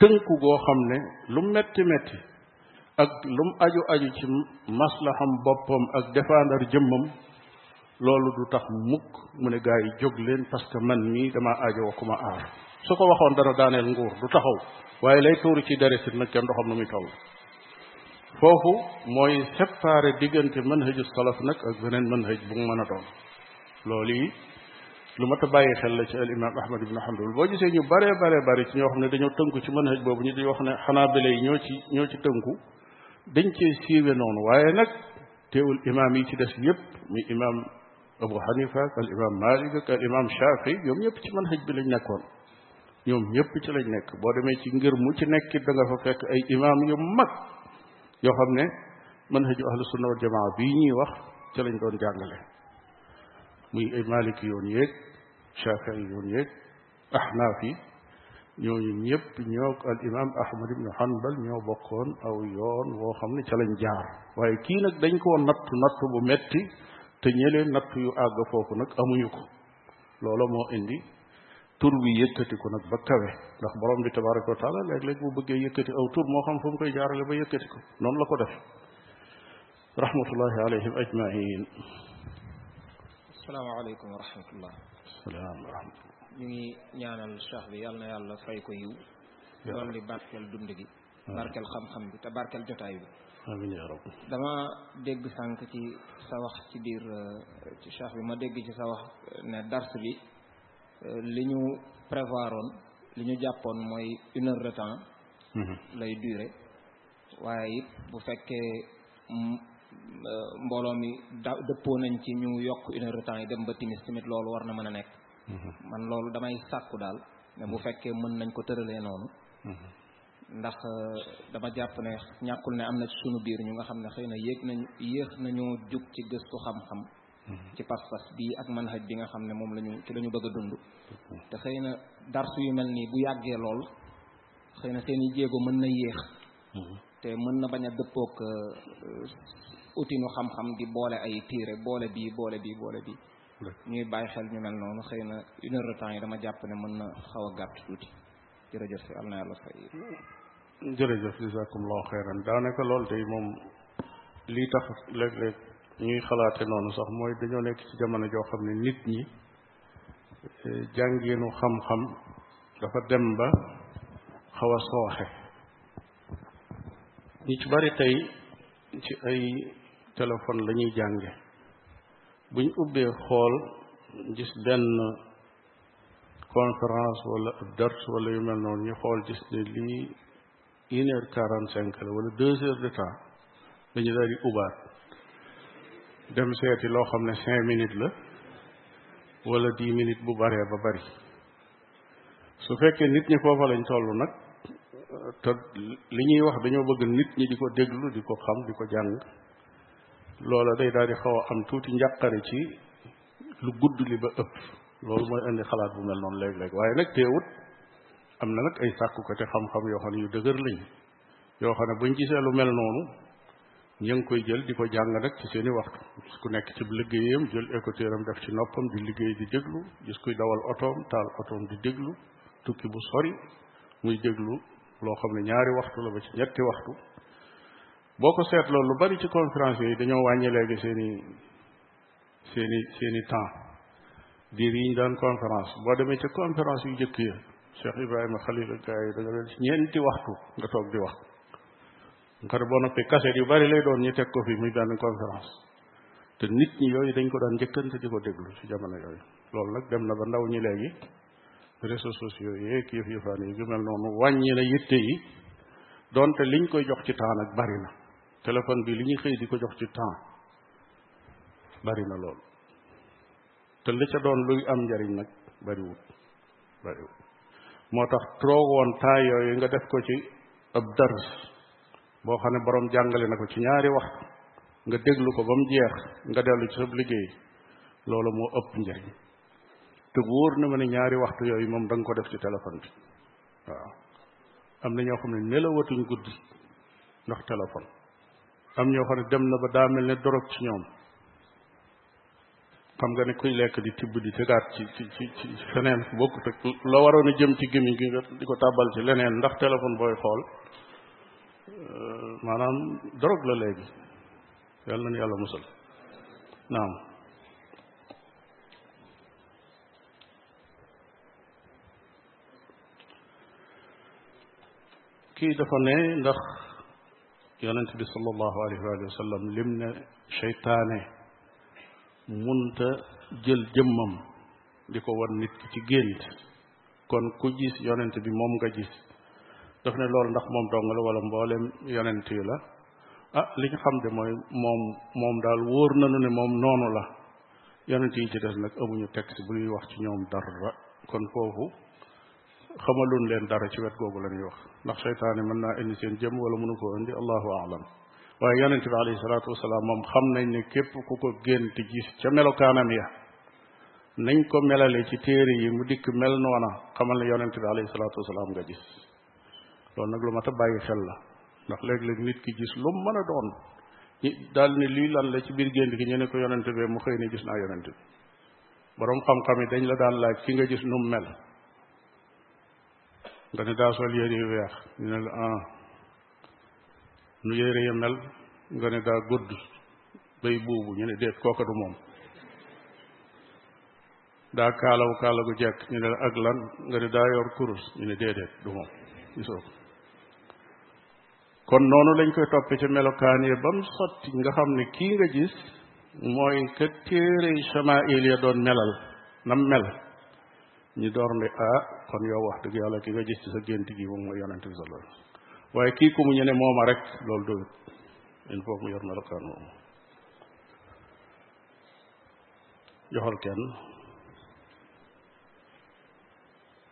tënku goo xam ne lu metti metti ak lu mu aju aju ci maslaham boppam ak défendre jëmmam loolu du tax mukk mu ne gaa yi jóg leen parce que man mii damaa aajo wa ku ma aar su ko waxoon dana daaneel nguur du taxaw waaye lay tuuru ci deret it nag kenn doxam nu muy toll foofu mooy séparé diggante manhaju salaf nag ak beneen manhaj bu mu mën a doon loolu yi lu mat a bàyyi xel la ci al imam ahmad ibn hanbal boo gisee ñu bare bare bare ci ñoo xam ne dañoo tënku ci manhaj boobu ñu di wax ne xanaa bele yi ñoo ci ñoo ci tënku dañ cee siiwe noonu waaye nag teewul imaam yi ci des yépp muy imaam abu xanifa ak al imam malik ak al imam shafi ñoom ñëpp ci manhaj bi lañ nekkoon ñoom ñëpp ci lañ nekk boo demee ci ngir mu ci nekk da nga fa fekk ay imam yu mag yoo xam ne manhaju ahlu sunna wal jamaa bii ñuy wax ci lañ doon jàngale muy ay maliki yoon yéeg shafii yoon yéeg ahnaaf yi ñooñu ñëpp ñoo al imam ahmad ibnu hanbal ñoo bokkoon aw yoon woo xam ne ca lañ jaar waaye kii nag dañ koo natt natt bu metti te ñëlee natt yu àgg foofu nag amuñu ko loola moo indi tur bi yëkkati ko nag ba kawe ndax borom bi tabaraka wa taala léeg-léeg bu bëggee yëkkati aw tur moo xam fu mu koy jaarale ba yëkkati ko noonu la ko def rahmatullahi alayhim ajmain asalaamaaleykum wa rahmatullah salaam wa rahmatullah ñu ngi ñaanal cheikh bi yàlla na yàlla fay ko yiw doon li barkeel dund gi barkeel xam-xam bi te barkeel jotaay bi amiin yaa rabbi dama dégg sànq ci sa wax ci biir ci cheikh bi ma dégg ci sa wax ne dars bi li ñu prévoiroon li ñu jàppoon mooy une heure de temps lay durer waaye it bu fekkee mbooloo mi da dëppoo nañ ci ñu yokk une heure de temps yi dem ba timis tamit loolu war na mën a nekk man loolu damay sàkku daal mais bu fekkee mën nañ ko tëralee noonu ndax dama jàpp ne ñàkkul ne am na ci sunu biir ñu nga xam ne xëy na yéeg nañ yéex nañoo jug ci gëstu xam-xam ci pas-pas bii ak manhaj bi nga xam ne moom lañu ci la ñu bëgg a dund te xëy na darsu yu mel nii bu yàggee lool xëy na seen i jéego mën na yéex te mën na bañ a dëppook utinu xam-xam di boole ay tiire boole bii boole bii boole bii ñuy bàyyi xel ñu mel noonu xëy na une heure de temps yi dama jàpp ne mën na xaw a gàtt tuuti jërëjëf si am na yàlla fay jërëjëf jazakumullahu xeyran daanaka loolu day moom lii tax léeg-léeg ñuy xalaate noonu sax mooy dañoo nekk ci jamono joo xam ne nit ñi jàngiinu xam-xam dafa dem ba xaw a sooxe ñi ci bari tey ci ay téléphone la ñuy jànge buñ ubbee xool gis benn conférence wala ab dars wala yu mel noonu ñu xool gis ne lii une heure quarante cinq la wala deux heures de temps dañu daal di ubaat dem seeti loo xam ne cinq minutes la wala dix minutes bu baree ba bari su fekkee nit ñi foofa lañ toll nag te li ñuy wax dañoo bëgg nit ñi di ko déglu di ko xam di ko jàng loola day daal di xaw a am tuuti njàqare ci lu gudd li ba ëpp loolu mooy indi xalaat bu mel noonu léeg-léeg waaye nag teewut am na nag ay sàkkukate xam-xam yoo xam ne yu dëgër lañ yoo xam ne buñ gisee lu mel noonu ñu ngi koy jël di ko jàng nag ci seen i waxtu gis ku nekk ci liggéeyam jël écouteur am def ci noppam di liggéey di déglu gis kuy dawal otoom taal otoom di déglu tukki bu sori muy déglu loo xam ne ñaari waxtu la ba ci ñetti waxtu boo ko seetloo lu bari ci conférence yi dañoo wàññi léegi seen i seeni seeni temps diir yi ñu daan conférence boo demee ca conférence yu jëkk ya Cheikh Ibrahima Khalil ak gars yi da nga leen ci ñeenti waxtu nga toog di wax nga xam ne boo noppee kaset yu bari lay doon ñu teg ko fi muy benn conférence te nit ñi yooyu dañ ko daan njëkkante di ko déglu ci jamono yooyu loolu nag dem na ba ndaw ñi léegi réseaux sociaux yeeg yëf yëfaan yi yu mel noonu wàññi na yitte yi donte liñ koy jox ci temps nag bari na téléphone bi li ñuy xëy di ko jox ci temps bari na lool te li ca doon luy am njariñ nag bariwut bariwut moo tax toogoon temps yooyu nga def ko ci ab dars boo xam ne boroom jàngale na ko ci ñaari wax nga déglu ko ba mu jeex nga dellu ci sa liggéey loolu moo ëpp njariñ te wóor na ma ne ñaari waxtu yooyu moom da ko def ci téléphone bi waaw am na ñoo xam ne nelawatuñ guddi ndax téléphone am ñoo xam ne dem na ba daa mel ne dorog ci ñoom xam nga ne kuy lekk di tibb di tegaat ci ci ci ci feneen fu bokkut ak loo waroon a jëm ci gémmiñ gi nga di ko tàbbal ci leneen ndax téléphone booy xool euh, maanaam dorog la léegi yàlla nañu yàlla musal naam kii dafa ne ndax yonent bi sallallahu alayhi wa sallam lim ne seytaane munta jël jëmmam di ko wan nit ki ci gént kon ku gis yonent bi moom nga gis daf ne loolu ndax moom dong la wala mboolem yonent yi la ah li ñu xam de mooy moom moom daal wóor nañu ne moom noonu la yonent yi ci des nag amuñu texte bu ñuy wax ci ñoom dara kon foofu xamalun leen dara ci wet googu la ñuy wax ndax seytaane mën naa indi seen jëm wala mënu koo indi allahu alam waaye yonent bi alayhi salaatu wasalaam moom xam nañ ne képp ku ko gént gis ca melokaanam ya nañ ko melale ci téere yi mu dikk mel noona xamal ne yonent bi alayhi salaatu wasalaam nga gis loolu nag lu mat a bàyyi xel la ndax léeg-léeg nit ki gis lu mën a doon ñi daal ne lii lan la ci biir gént gi ñu ne ko yonent bee mu xëy ne gis naa yonent bi boroom xam-xam yi dañ la daan laaj ki nga gis nu mu mel nga ne daa sol yére yu weex ñu ne la ah nu yére yu mel nga ne daa gudd bay buubu ñu ne déet kooka du moom daa kaalaw kaala gu jekk ñu ne la ak lan nga ne daa yor kurus ñu ne déedéet du moom gisoo ko kon noonu lañ koy toppe ci melokaan yi ba mu sotti nga xam ne kii nga gis mooy ka téere chamail ya doon melal nam mel ñu door ne ah kon yow wax dëgg yàlla ki nga gis ci sa gént gi moom mooy yonente bi sallallahu alayhi wasallam waaye kii ku mu ñu ne mooma rek loolu doyut il faut mu yor melokaan moom joxal kenn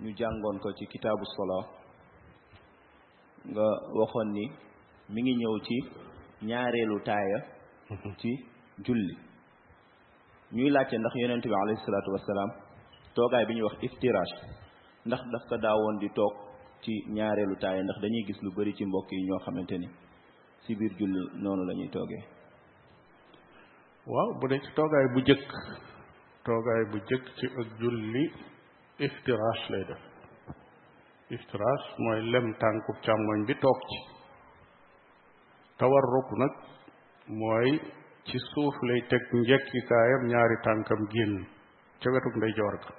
ñu jàngoon ko ci kitaabu sola nga waxoon ni mi ngi ñëw ci ñaareelu taaya ci julli ñuy laajte ndax yonent bi alayhi salaatu wasalaam toogaay bi ñuy wax iftirash ndax daf ko daawoon di toog ci ñaareelu taaya ndax dañuy gis lu bari ci mbokk yi ñoo xamante ni ci biir julli noonu la ñuy toogee waaw bu dee ci toogaay bu jëkk toogaay bu jëkk ci ak julli iftiraas lay def iftiraas mooy lem tànku càmmoñ bi toog ci tawarruk nag mooy ci suuf lay teg njekkikaayam ñaari tànkam génn ca wetuk ndeyjoor ga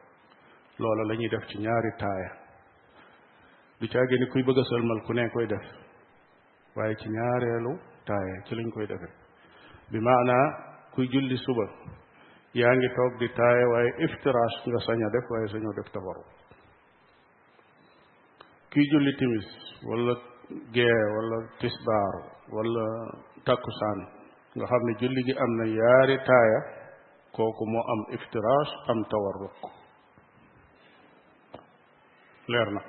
loola la ñuy def ci ñaari taaya du caagee ni kuy bëgg a sëlmal ku ne koy def waaye ci ñaareelu taaya ci lañ koy defee bi maanaa kuy julli suba yaa ngi toog di taaya waaye iftiraas nga sañ a def waaye sañoo def tabaru kuy julli timis wala gee wala tisbaar wala takkusaan nga xam ne julli gi am na yaari taaya kooku moo am iftiraas am tawarruk leer na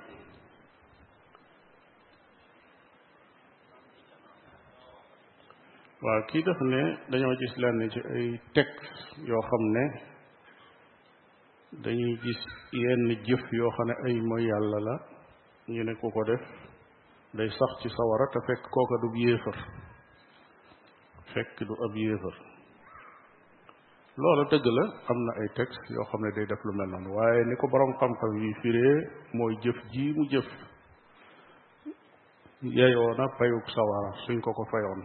waaw kii def ne dañoo gis lenn ci ay texte yoo xam ne dañuy gis yenn jëf yoo xam ne ay mooy yàlla la ñu ne ku ko def day sax ci sawara te fekk kooka du yéefar fekk du ab yéefar loola dëgg la am na ay texte yoo xam ne day def lu mel noonu waaye ni ko boroom xam-xam yi firee mooy jëf ji mu jëf yeyoo na payug sawara suñ ko ko fayoon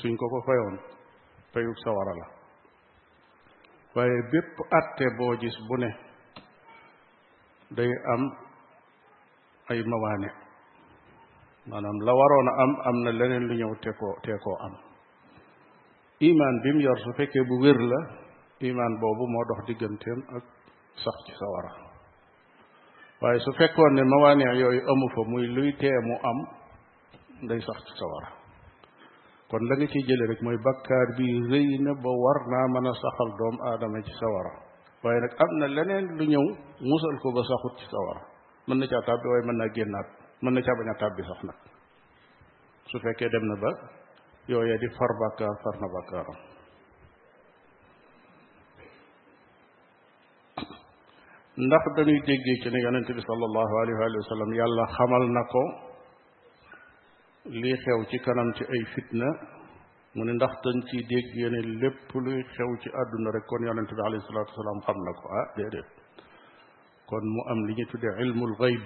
suñ ko ko fayoon payug sawara la waaye bépp atte boo gis bu ne day am ay mawaane maanaam la waroon a am am na leneen lu ñëw te koo te koo am imaan bi mu yor su fekkee bu wér la imaan boobu moo dox digganteem ak sax ci sawara waaye su fekkoon ne mawaaneex yooyu amu fa muy luy tee mu am day sax ci sawara kon la nga ciy jële rek mooy bakkaar bi rëy na ba war naa mën a saxal doom aadama ci sawara waaye nag am na leneen lu ñëw musal ko ba saxut ci sawara mën na caa tàbbi waaye mën naa génnaat mën na caa bañ a tàbbi sax nag su fekkee dem na ba yooya di far bàkkaar far na bàkkaaram ndax dañuy déggee ci ne yonente bi sallallahu alayhi wa sallam yàlla xamal na ko lii xew ci kanam ci ay fitna mu ne ndax dañ ciy dégg yene lépp luy xew ci àdduna rek kon yonente bi alayhi salatu wasalaam xam na ko ah déedéet kon mu am li ñu tuddee ilmul gayb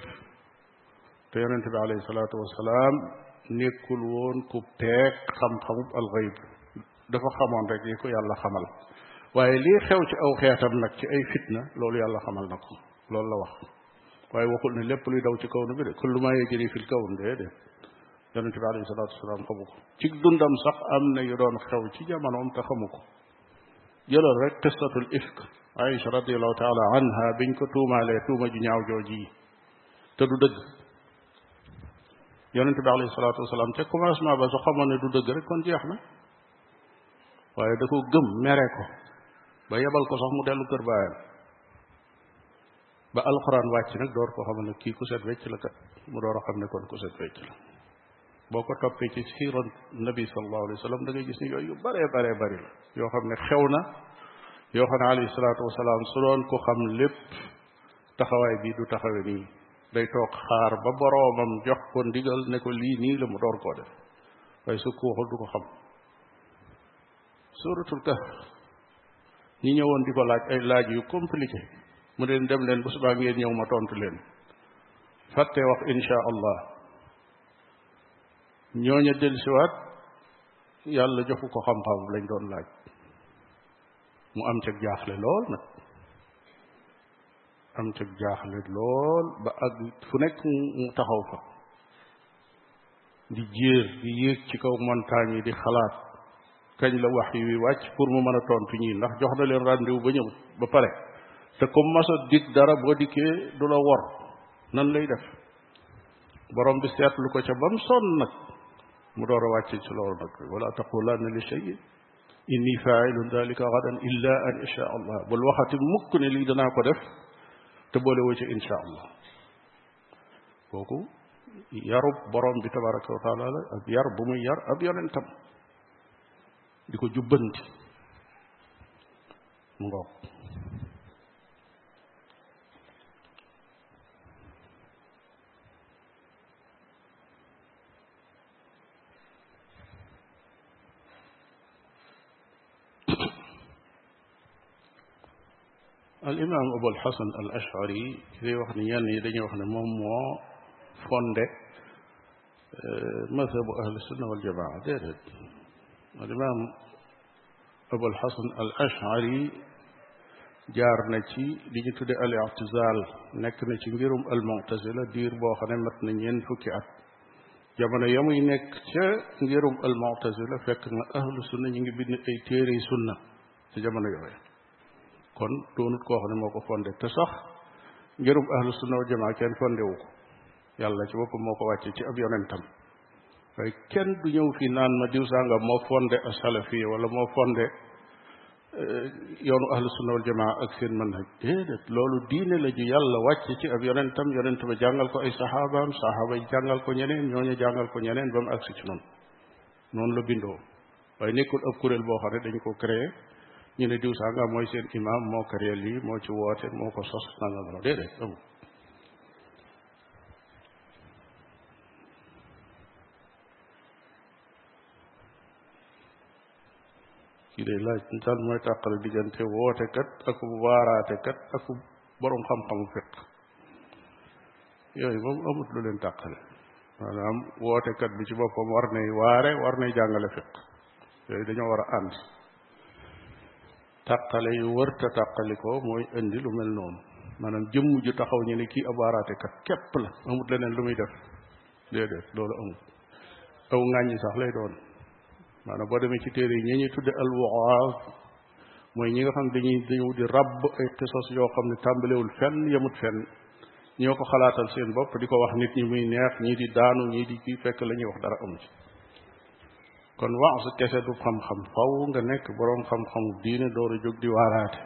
te yonente bi alayhi salaatu wasalaam nekkul woon ku peeg xam-xamub alxayb dafa xamoon rek yi ko yàlla xamal waaye lii xew ci aw xeetam nag ci ay fitna loolu yàlla xamal na ko loolu la wax waaye waxul ne lépp luy daw ci kaw na bi de kullu maa yajri fil kawn de de yonente bi alayhi salaatu wasalaam xamu ko ci dundam sax am na yu doon xew ci jamonoom te xamu ko jëlal rek qisatul ifk Aïcha radiallahu taala anha biñ ko tuumaalee tuuma ju ñaaw jooji te du dëgg yonente bi alayhi salaatu wasalaam ca commencement ba su xamoon ne du dëgg rek kon jeex na waaye da ko gëm mere ko ba yebal ko sax mu dellu kër baayam ba alxuraan wàcc nag door ko xamal ne kii ku set wecc la kat mu door a xam ne kon ku set wecc la boo ko toppee ci siira nabi sallallahu alayhi wa sallam da ngay gis ne yooyu yu bare bare bari la yoo xam ne xew na yoo xam ne alayhi salaatu wasalaam su doon ko xam lépp taxawaay bi du taxawe nii day toog xaar ba boroomam jox ko ndigal ne ko lii nii la mu door koo def waaye su ko waxul du ko xam suratul kahf ñi ñëwoon di ko laaj ay laaj yu compliqué mu leen dem leen bu subaa ngeen ñëw ma tontu leen fàtte wax insha allah ñooña dellusiwaat yàlla joxu ko xam-xam lañ doon laaj mu am ca jaaxle lool nag am ca jaaxle lool ba ak fu nekk mu taxaw fa di jéer di yéeg ci kaw montagne yi di xalaat kañ la wax yi wi wàcc pour mu mën a tontu ñii ndax jox na leen rendez-vous ba ñëw ba pare te comme masa dig dara boo dikkee du la wor nan lay def borom bi seetlu ko ca ba mu sonn nag mu door a wàcce ci loolu nag wala taqulanna li shay'in inni faa'ilun daalika gadan illa an insha allah bul waxati mukk ne lii danaa ko def te boole woo ci insha allah kooku yarub borom bi tabaraka wa taala la ak yar bu muy yar ab yonentam di ko jubbanti mu ngoog al imam abul hasan al ashari day wax ne ñenn yi dañuy wax ne moom moo fonde mazhabu ahlu sunna wal jamaa déedéet al imam abul xasan al ashari jaar na ci li ñu tudde al i'tizal nekk na ci ngirum al mu'tazila diir boo xam ne mat na ñeent fukki at jamono yamuy nekk ca ngirum al mu'tazila fekk na ahlu sunna ñu ngi bind ay téere yi sunna ca jamono yooyu kon doonut koo xam ne moo ko fondé te sax ngirum ahlu sunna wal jamaa kenn fondé wu ko yàlla ci boppam moo ko wàcce ci ab yonentam waaye kenn du ñëw fii naan ma diw sàngam moo fondé asalafiya wala moo fondé eh, yoonu ahlu sunna wal jamaa ak seen manhaj déedéet loolu diine la ju yàlla wàcc ci ab yonentam yonent ba jàngal ko ay saxaabaam saxaaba yi jàngal ko ñeneen ñooñu jàngal ko ñeneen ba mu agsi ci noonu noonu la bindoo waaye nekkul ab kuréel boo xam ne dañ ko créé ñu ne diw sàngam mooy seen imam moo créé lii moo ci woote moo ko sos nangam la déedéet amul kii day laaj daal mooy tàqale diggante wootekat ak waaraatekat ak borom xam-xamu fiq yooyu moom amut lu leen tàqale maanaam wootekat bi ci boppam war nay waare war nay jàngale fiq yooyu dañoo war a ànd tàqale yu wërta tàqalikoo mooy indi lu mel noonu maanaam jëmm ju taxaw ñu ne kii ab waaraatekat képp la amut leneen lu muy def déedéet loolu amul aw ŋàññi sax lay doon maanaam boo demee ci téere yi ñi ñuy tudde al waaz mooy ñi nga xam dañuy dañu di ràbb ay xisos yoo xam ne tàmbalewul fenn yemut fenn ñoo ko xalaatal seen bopp di ko wax nit ñi muy neex ñii di daanu ñii di kii fekk la ñuy wax dara amu ci kon wax kese du xam-xam faw nga nekk boroom xam-xamu diine door a jóg di waaraate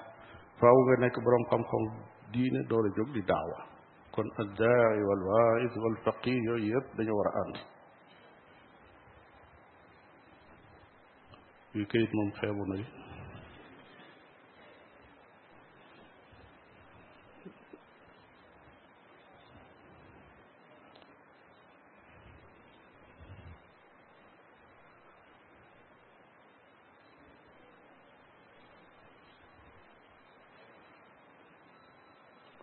faw nga nekk boroom xam-xamu diine door a jóg di daawa kon addaai wal waaiz wal faqih yooyu yëpp dañu war a ànd yu kayit moom xeebu na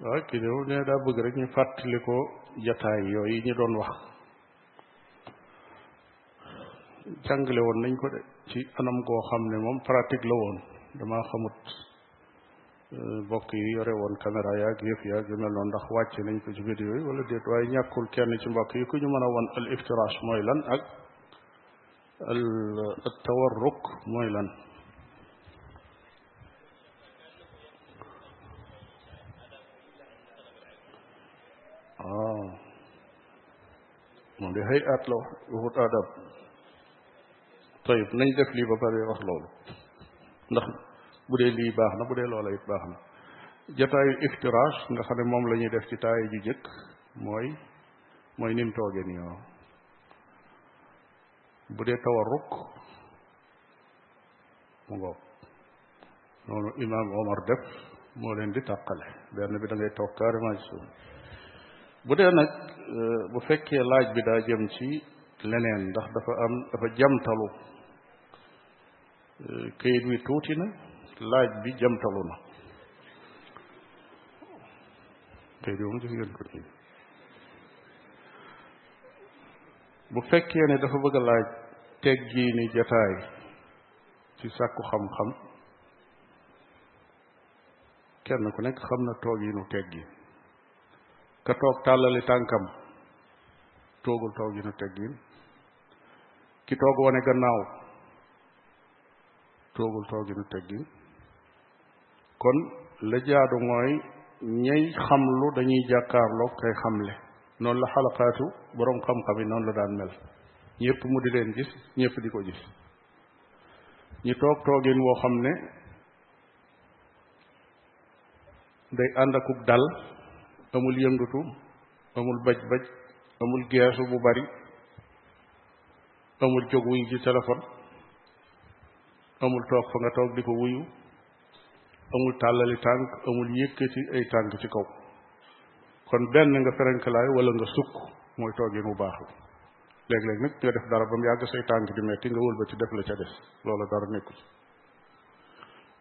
waaw ki ñëw ne daa bëgg rek ñu fàttali ko jataay yooyu ñu doon wax jàngale woon nañ ko de ci anam goo xam ne moom pratique la woon damaa xamut bokk yi yore woon caméra yaag yëf yaag yu mel noonu ndax wàcce nañ ko ci vidéo yi wala déet waaye ñàkkul kenn ci mbokk yi ku ñu mën a won al iftirash mooy lan ak al tawarruk mooy lan waaw moom de xëy at la waxut adab tayib nañ def lii ba pare wax loolu ndax bu dee lii baax na bu dee loola it baax na jataayu iftiraash nga xam ne moom la ñuy def ci taaya ju jëkk mooy mooy ni mu toogee nii waaw bu dee tawarruk mu ngoog noonu imaam Omar def moo leen di tàqale benn bi da ngay toog carrément ci suuf bu dee nag euh, bu fekkee laaj bi daa jëm ci leneen ndax dafa am dafa jamtalu euh, kayit wi tuuti na laaj bi jamtalu na kayit yow mu gis ngeen ko ci bu fekkee ne dafa bëgg a laaj teggiini jataay ci sàkku xam-xam kenn ku nekk xam na toog yi nu teg gi ka toog tàllali tànkam toogul toog yi nu teg gi ki toog wane gannaaw toogul toog yi nu teg gi kon la jaadu mooy ñay xamlu dañuy jàkkaarloog kay xamle noonu la xalaqaatu boroom xam-xam yi noonu la daan mel ñëpp mu di leen gis ñëpp di ko gis ñu toog toogin woo xam ne day ànd akub dal amul yëngatu amul baj-baj amul geesu bu bari amul jóg wuyu ci téléphone amul toog fa nga toog di ko wuyu amul tàllali tànk amul yëkkati ay tànk ci kaw kon benn nga ferenk laay wala nga sukk mooy toogin bu baax la léeg-léeg nag nga def dara ba mu yàgg say tànk di metti nga wëlbati def la ca des loola dara nekku ci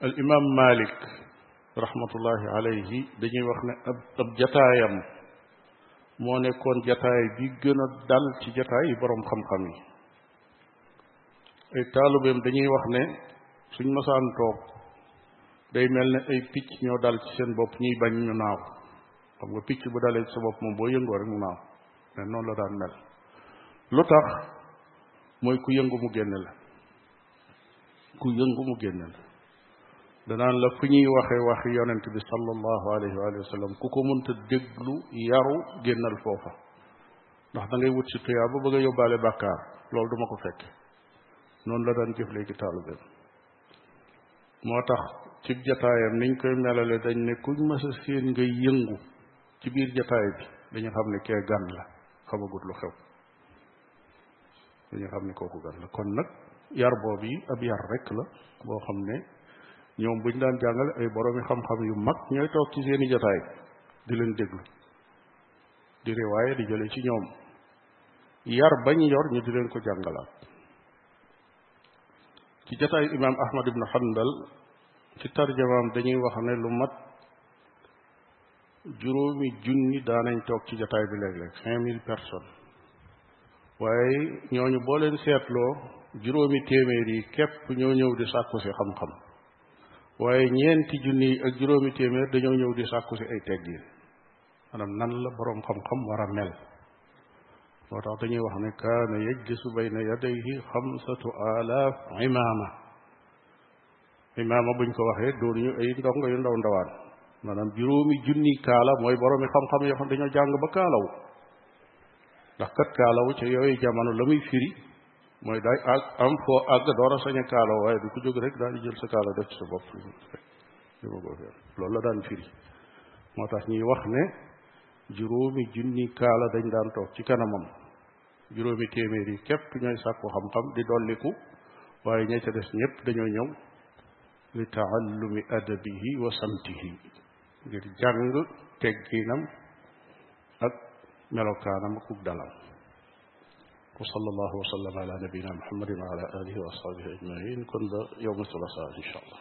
al imam malik rahmatullahi alayhi dañuy wax ne ab ab jataayam moo nekkoon jataay bi gën a dal ci jataay yi boroom xam-xam yi ay taalubeem dañuy wax ne suñ masaan toog day mel ne ay picc ñoo dal ci seen bopp ñuy bañ ñu naaw xam nga picc bu dalee ci sa bopp moom boo yëngoo rek mu naaw ne noonu la daan mel lu tax mooy ku yëngu mu génne la ku yëngu mu génne la danaan la fu ñuy waxee wax yonent bi sallallahu alayhi wa sallam ku ko mënta déglu yaru génnal foofa ndax da ngay wut si tuyaa ba bëgg a yóbbaale bàkkaar loolu duma ko fekk noonu la daan jëf léegi taalibeem moo tax ci jataayam niñ koy melale dañ ne kuñ mës a séen ngay yëngu ci biir jataay bi dañu xam ne kee gan la xamagut lu xew dañu xam ne kooku gan la kon nag yar boobu yi ab yar rek la boo xam ne ñoom buñ daan jàngale ay boroomi xam-xam yu mag ñooy toog ci seeni jataay di leen déglu di riwaaye di jële ci ñoom yar bañ yor ñu di leen ko jàngalaat ci jataayu imaam ahmad ibnu hanbal ci tarjamaam dañuy wax ne lu mat juróomi junni daanañ toog ci jataay bi léeg-léeg cinq mille personnes waaye ñooñu boo leen seetloo juróomi téeméer yi képp ñoo ñëw di sàkku si xam-xam waaye ñeenti junni yi ak juróomi téeméer dañoo ñëw di sàkku si ay teggin maanaam nan la boroom xam-xam war a mel moo tax dañuy wax ne kaana yajlisu bayna yadayhi xamsatu alaaf imaama imaama buñ ko waxee doon ñu ay ndongo yu ndaw ndawaan maanaam juróomi junni kaala mooy boroomi xam-xam yoo xam dañoo jàng ba kaalawu ndax kat kaalawu ca yooyu jamono la muy firi mooy daay ak am foo àgg door a sañ a kaalaw waaye du ko jóg rek daal di jël sa kaala def ci sa bopp loolu la daan firi moo tax ñuy wax ne juróomi junni kaala dañ daan toog ci kanamam juróomi téeméer yi képp ñooy sàkku xam-xam di dolliku waaye ña ca des ñëpp dañoo ñëw li taallumi adabihi wa samtihi ngir jàng tegginam ak melokaanam ak dalam wa sallallahu wa sallam ala nabiyina muhammadin wa ala alihi wa ashabihi ajmain kon ba yowma thulatha insha allah